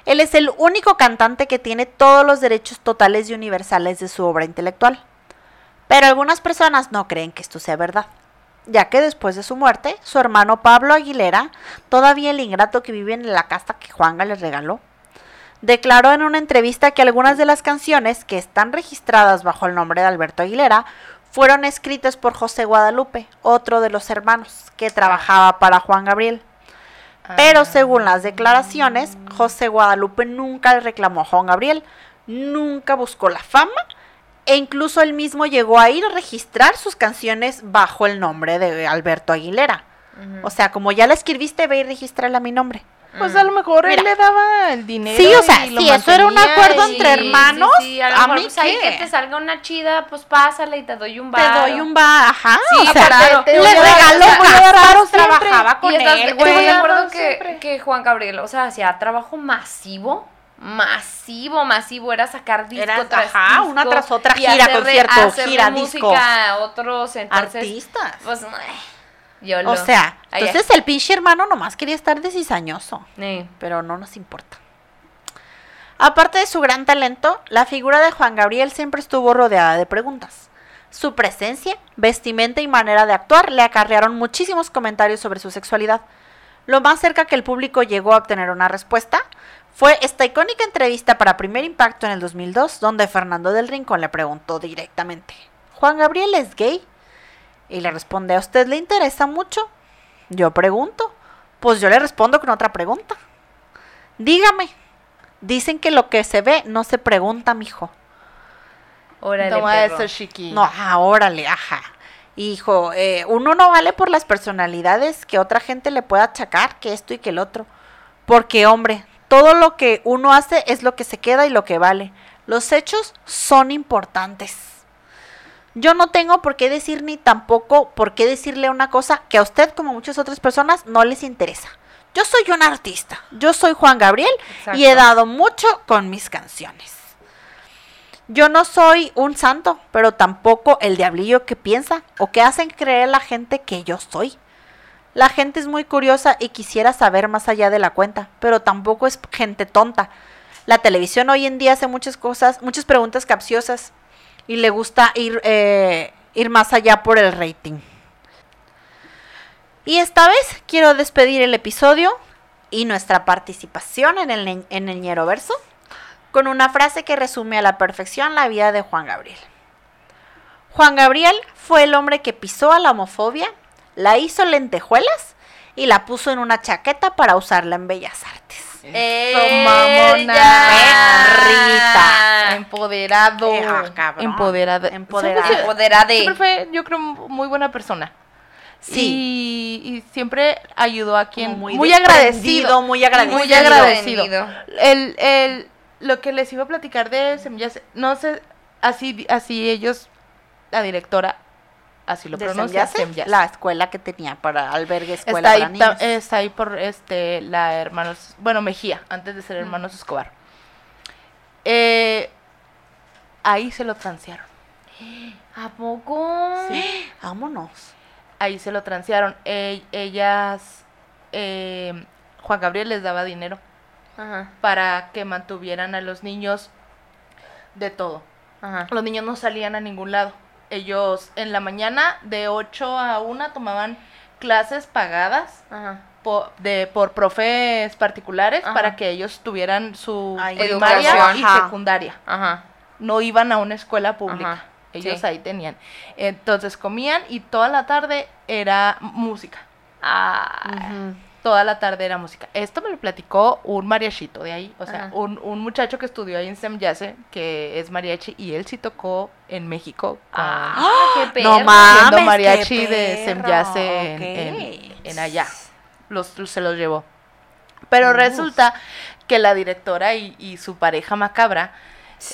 Él es el único cantante que tiene todos los derechos totales y universales de su obra intelectual. Pero algunas personas no creen que esto sea verdad, ya que después de su muerte, su hermano Pablo Aguilera, todavía el ingrato que vive en la casa que Juanga le regaló, declaró en una entrevista que algunas de las canciones que están registradas bajo el nombre de Alberto Aguilera fueron escritas por José Guadalupe, otro de los hermanos que trabajaba para Juan Gabriel. Pero según las declaraciones, José Guadalupe nunca le reclamó a Juan Gabriel, nunca buscó la fama e incluso él mismo llegó a ir a registrar sus canciones bajo el nombre de Alberto Aguilera. O sea, como ya la escribiste, ve y registrarla a mi nombre. Pues a lo mejor Mira. él le daba el dinero. Sí, o sea, y lo sí, eso era un acuerdo entre hermanos. Sí, sí, a lo ¿a mejor, mí pues, ahí que te salga una chida, pues pásale y te doy un Te bar. doy un va, ajá. Sí, o sea, te le regaló te voy a dar varo casas, siempre. trabajaba con y estás, él, güey. acuerdo Siempre. que, que Juan Gabriel, o sea, hacía trabajo masivo, masivo, masivo, era sacar disco Era, tras ajá, disco. una tras otra, gira, hacerle- concierto, gira, música disco. otros, entonces, Artistas. pues, yo O sea, entonces el pinche hermano nomás quería estar de cizañoso. Sí. pero no nos importa. Aparte de su gran talento, la figura de Juan Gabriel siempre estuvo rodeada de preguntas. Su presencia, vestimenta y manera de actuar le acarrearon muchísimos comentarios sobre su sexualidad. Lo más cerca que el público llegó a obtener una respuesta fue esta icónica entrevista para Primer Impacto en el 2002, donde Fernando del Rincón le preguntó directamente, ¿Juan Gabriel es gay? Y le responde, ¿a usted le interesa mucho? Yo pregunto, pues yo le respondo con otra pregunta. Dígame. Dicen que lo que se ve no se pregunta, mijo. Órale, Toma perro. eso, chiqui. No, ah, órale, ajá. Hijo, eh, uno no vale por las personalidades que otra gente le pueda achacar, que esto y que el otro. Porque, hombre, todo lo que uno hace es lo que se queda y lo que vale. Los hechos son importantes. Yo no tengo por qué decir ni tampoco por qué decirle una cosa que a usted, como muchas otras personas, no les interesa. Yo soy un artista, yo soy Juan Gabriel y he dado mucho con mis canciones. Yo no soy un santo, pero tampoco el diablillo que piensa o que hacen creer a la gente que yo soy. La gente es muy curiosa y quisiera saber más allá de la cuenta, pero tampoco es gente tonta. La televisión hoy en día hace muchas cosas, muchas preguntas capciosas y le gusta ir, eh, ir más allá por el rating. Y esta vez quiero despedir el episodio y nuestra participación en el, en el con una frase que resume a la perfección la vida de Juan Gabriel. Juan Gabriel fue el hombre que pisó a la homofobia, la hizo lentejuelas y la puso en una chaqueta para usarla en bellas artes. Mamona. Perrita. Empoderado. Ah, cabrón. Empoderado. Empoderado. Siempre- Empoderade. Siempre fue, yo creo, muy buena persona. Sí. Y, y siempre ayudó a quien. Muy, muy agradecido. muy agradecido. Muy agradecido. El, el, lo que les iba a platicar de Semillas, no sé, así, así ellos, la directora, así lo ¿De pronuncia. La escuela que tenía para albergue escuela está ahí, para niños. ta- está ahí por este la hermanos, bueno, Mejía, antes de ser hermanos Escobar. Eh, ahí se lo transearon. ¿A poco? Vámonos. Ahí se lo transearon. Ellas, eh, Juan Gabriel les daba dinero Ajá, para que mantuvieran a los niños de todo. ajá. Los niños no salían a ningún lado. Ellos en la mañana de 8 a 1 tomaban clases pagadas Ajá. por, de, por profes particulares Ajá. para que ellos tuvieran su Ay, primaria educación. y Ajá. secundaria. Ajá. No iban a una escuela pública. Ajá, Ellos sí. ahí tenían. Entonces comían y toda la tarde era música. Ah, Ujú. Toda la tarde era música. Esto me lo platicó un mariachito de ahí, o sea, un, un muchacho que estudió ahí en Semyase, que es mariachi, y él sí tocó en México con- Ah, qué perro. No mames, siendo qué mariachi de Semyase en, ok. en- en allá. Los, se los llevó. Pero Uf. resulta que la directora y, y su pareja macabra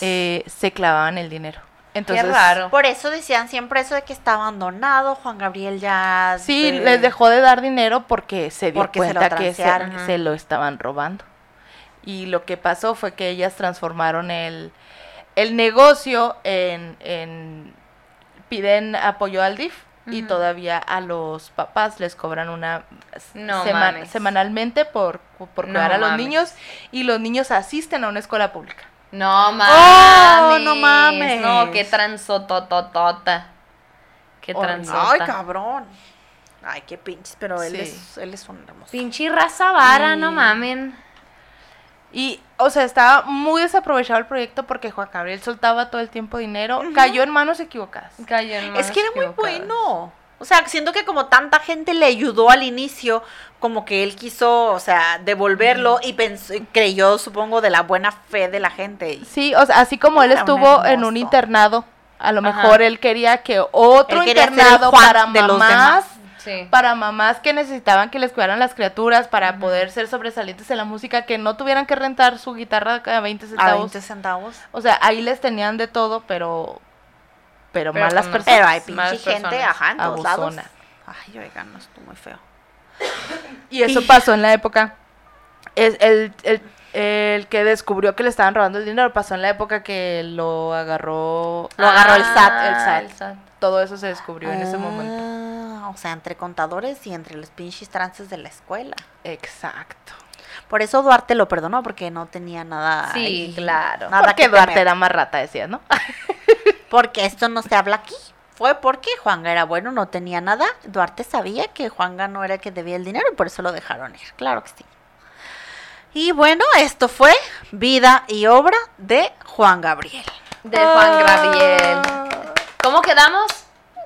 eh, se clavaban el dinero. Entonces, qué raro. Por eso decían siempre eso de que está abandonado, Juan Gabriel ya... Sí, de- les dejó de dar dinero porque se dio Porque se lo cuenta que se, lo estaban robando. Y lo que pasó fue que ellas transformaron el, el negocio en, en- piden apoyo al DIF y todavía a los papás les cobran una No sema- mames. semanalmente por, por No cuidar a los mames. niños y los niños asisten a una escuela pública. No mames. Oh, no mames. No, qué transotototota. Qué Horrible. transota. Ay, cabrón. Ay, qué pinches, pero él, Sí. es, él es un hermoso. Pinche raza vara, no Y- mamen. Y, o sea, estaba muy desaprovechado el proyecto porque Juan Gabriel soltaba todo el tiempo dinero, cayó en manos equivocadas. Cayó en Es manos que era muy bueno. O sea, siento que como tanta gente le ayudó al inicio, como que él quiso, o sea, devolverlo y pensó, creyó, supongo, de la buena fe de la gente. Sí, o sea, así como él estuvo en un internado, a lo Ajá. mejor él quería que otro quería internado para de mamás. Sí. para mamás que necesitaban que les cuidaran las criaturas para poder ser sobresalientes en la música, que no tuvieran que rentar su guitarra a 20 A centavos. 20 centavos. O sea, ahí les tenían de todo, pero pero, Pero malas personas. Pero hay pinche gente, personas. ajá, en todos lados. Abusona. Ay, oigan, no estuvo muy feo. Y eso pasó en la época. Es el, el, el que descubrió que le estaban robando el dinero pasó en la época que lo agarró. Lo agarró el SAT, el SAT. Ah, el SAT. Todo eso se descubrió en ese momento. Ah, O sea, entre contadores y entre los pinches trances de la escuela. Exacto. Por eso Duarte lo perdonó, porque no tenía nada. Sí, ahí, claro. Nada Porque que Duarte temer. era más rata, decías, ¿no? [laughs] Porque esto no se habla aquí. Fue porque Juanga era bueno, no tenía nada. Duarte sabía que Juanga no era el que debía el dinero y por eso lo dejaron ir. Claro que sí. Y bueno, esto fue vida y obra de Juan Gabriel. De Juan Gabriel. ¿Cómo quedamos?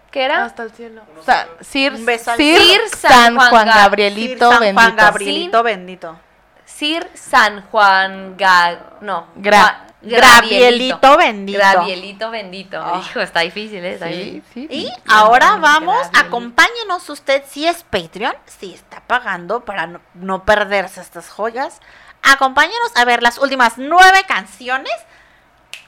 ¿Qué era? Hasta el cielo. O sea, Sir, Un beso al Sir cielo. San Juan Juan Ga- Gabrielito Sir San bendito. Juan Gabrielito bendito. Sir San Juan Ga... No. Gra- Gravielito bendito. Gravielito bendito. Ah. Hijo, está difícil, ¿eh? Está Sí, difícil. sí. Y ahora vamos, Gravielito. acompáñenos usted si es Patreon, si está pagando para no, no perderse estas joyas. Acompáñenos a ver las últimas nueve canciones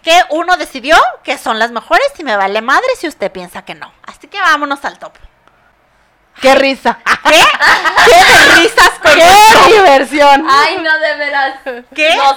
que uno decidió que son las mejores y me vale madre si usted piensa que no. Así que vámonos al top. ¡Qué risa! ¿Qué? ¿Qué risas con ¡Qué esto? diversión! Ay, no, de veras. ¿Qué No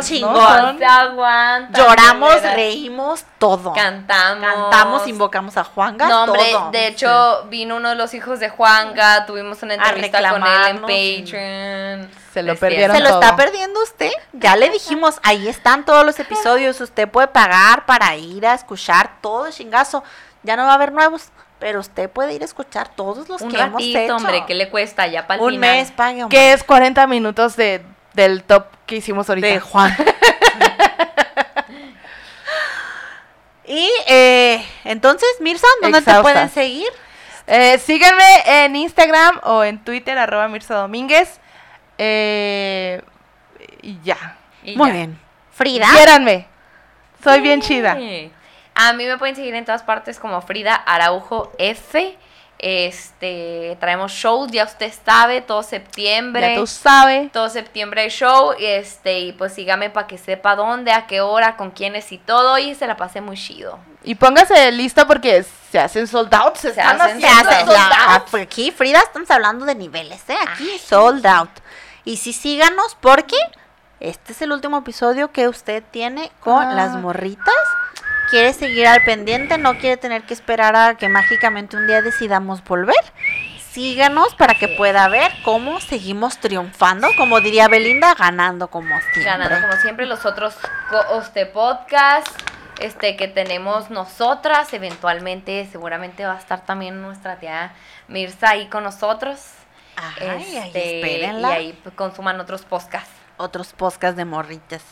se chingón? No se aguanta. Lloramos, reímos, todo. Cantamos. Cantamos, invocamos a Juanga, No, hombre, todo. de hecho, vino uno de los hijos de Juanga, tuvimos una entrevista con él en Patreon. Se lo perdieron Se lo todo. está perdiendo usted. Ya le dijimos, ahí están todos los episodios. Usted puede pagar para ir a escuchar todo el chingazo. Ya no va a haber nuevos, pero usted puede ir a escuchar todos los Un que hemos ratito, hecho. hombre, ¿qué le cuesta ya para el Un final? mes, pague, hombre. Que es 40 minutos de, del top que hicimos ahorita. de Juan. [laughs] y eh, entonces, Mirza, ¿dónde te Exhaustas. pueden seguir? Eh, síganme en Instagram o en Twitter, arroba Mirza Domínguez. Eh, y ya. Y Muy ya. bien. Frida. Quiéranme. Soy bien chida. A mí me pueden seguir en todas partes como Frida Araujo F. Este, traemos shows, ya usted sabe, todo septiembre. Ya tú sabes. Todo septiembre hay show, este, y pues sígame para que sepa dónde, a qué hora, con quiénes y todo, y se la pasé muy chido. Y póngase lista porque se hacen sold out. Se, Se están hacen Se haciendo hace, sold la- out. aquí, Frida, estamos hablando de niveles, ¿eh? Aquí, sold out. Y sí, síganos porque este es el último episodio que usted tiene con Ah. las morritas. Quiere seguir al pendiente, no quiere tener que esperar a que mágicamente un día decidamos volver. Síganos para que pueda ver cómo seguimos triunfando, como diría Belinda, ganando como siempre. Ganando como siempre los otros este podcast este que tenemos nosotras, eventualmente seguramente va a estar también nuestra tía Mirza ahí con nosotros. Ay, ahí Este, espérenla. y ahí consuman otros podcasts. otros podcasts de morritas.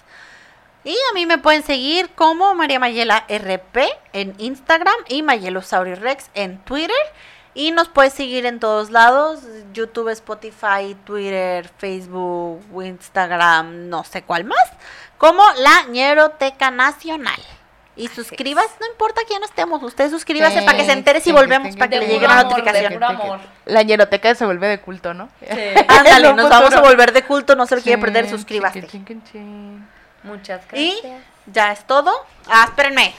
Y a mí me pueden seguir como María Mayela RP en Instagram y Mayelosaurio Rex en Twitter. Y nos puedes seguir en todos lados, YouTube, Spotify, Twitter, Facebook, Instagram, no sé cuál más, como la Ñeroteca Nacional. Y suscribas, no importa quién estemos, usted suscríbase Sí, para que se entere si sí, volvemos, sí, para que le llegue la de notificación. amor. La ñeroteca se vuelve de culto, ¿no? [laughs] Ándale, En un nos vamos a volver de culto, no se lo quiere perder, Sí, suscríbase. Muchas gracias. Y ya es todo. Ah, espérenme.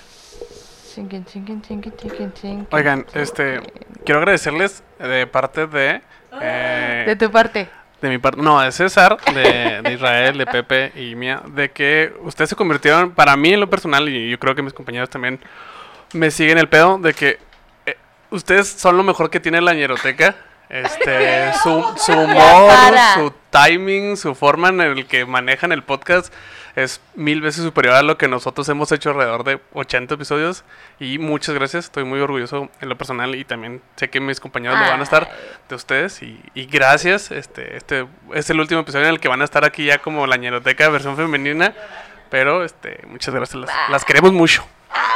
Oigan, este, quiero agradecerles de parte de... Eh, de tu parte. De mi parte, no, de César, de, de, Israel, de Pepe y mía, de que ustedes se convirtieron, para mí en lo personal, y yo creo que mis compañeros también me siguen el pedo, de que eh, ustedes son lo mejor que tiene la ñeroteca. Este, su, su humor, su timing, su forma en el que manejan el podcast es mil veces superior a lo que nosotros hemos hecho alrededor de 80 episodios. Y muchas gracias, estoy muy orgulloso en lo personal y también sé que mis compañeros lo van a estar de ustedes. Y, y gracias, este, este es el último episodio en el que van a estar aquí ya como la ñeroteca versión femenina. Pero este, muchas gracias, las, las queremos mucho.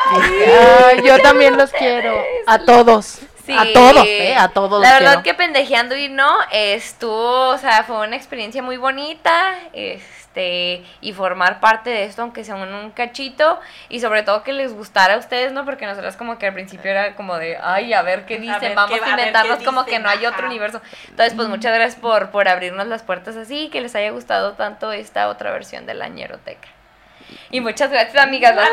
Ay, yo también los quiero. A todos. A Sí. todos, ¿eh? A todos La verdad quiero. que pendejeando y no, estuvo, o sea, fue una experiencia muy bonita, este, y formar parte de esto, aunque sea un, cachito, y sobre todo que les gustara a ustedes, ¿no? Porque nosotros como que al principio era como de, ay, a ver qué dicen, ver vamos qué- a inventarnos como dicen, que no hay otro ajá. universo. Entonces, pues muchas gracias por, por abrirnos las puertas así, que les haya gustado tanto esta otra versión de la ñeroteca. Y muchas gracias, amigas, las.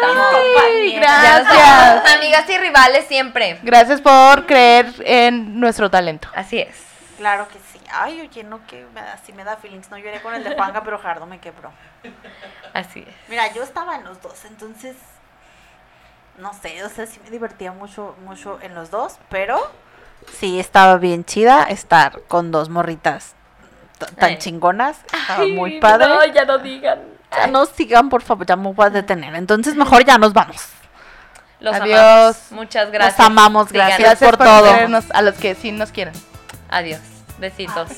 Ay, gracias. amigas y rivales siempre. Gracias por creer en nuestro talento. Así es. Claro que sí. Ay, oye, no que me da, sí me da feelings. No lloré con el de Juanga, pero Jardo me quebró. Así es. Mira, yo estaba en los dos, entonces no sé, o sea, sí me divertía mucho, mucho en los dos, pero sí estaba bien chida estar con dos morritas tan Ay. chingonas. Estaba Ay, muy padre. No, ya no digan. Ya no sigan, por favor, ya me voy a detener. Entonces mejor ya nos vamos. Los Adiós. amamos. Muchas gracias. Los amamos, gracias. Por por, todo. a los que sí nos quieran. Adiós. Besitos.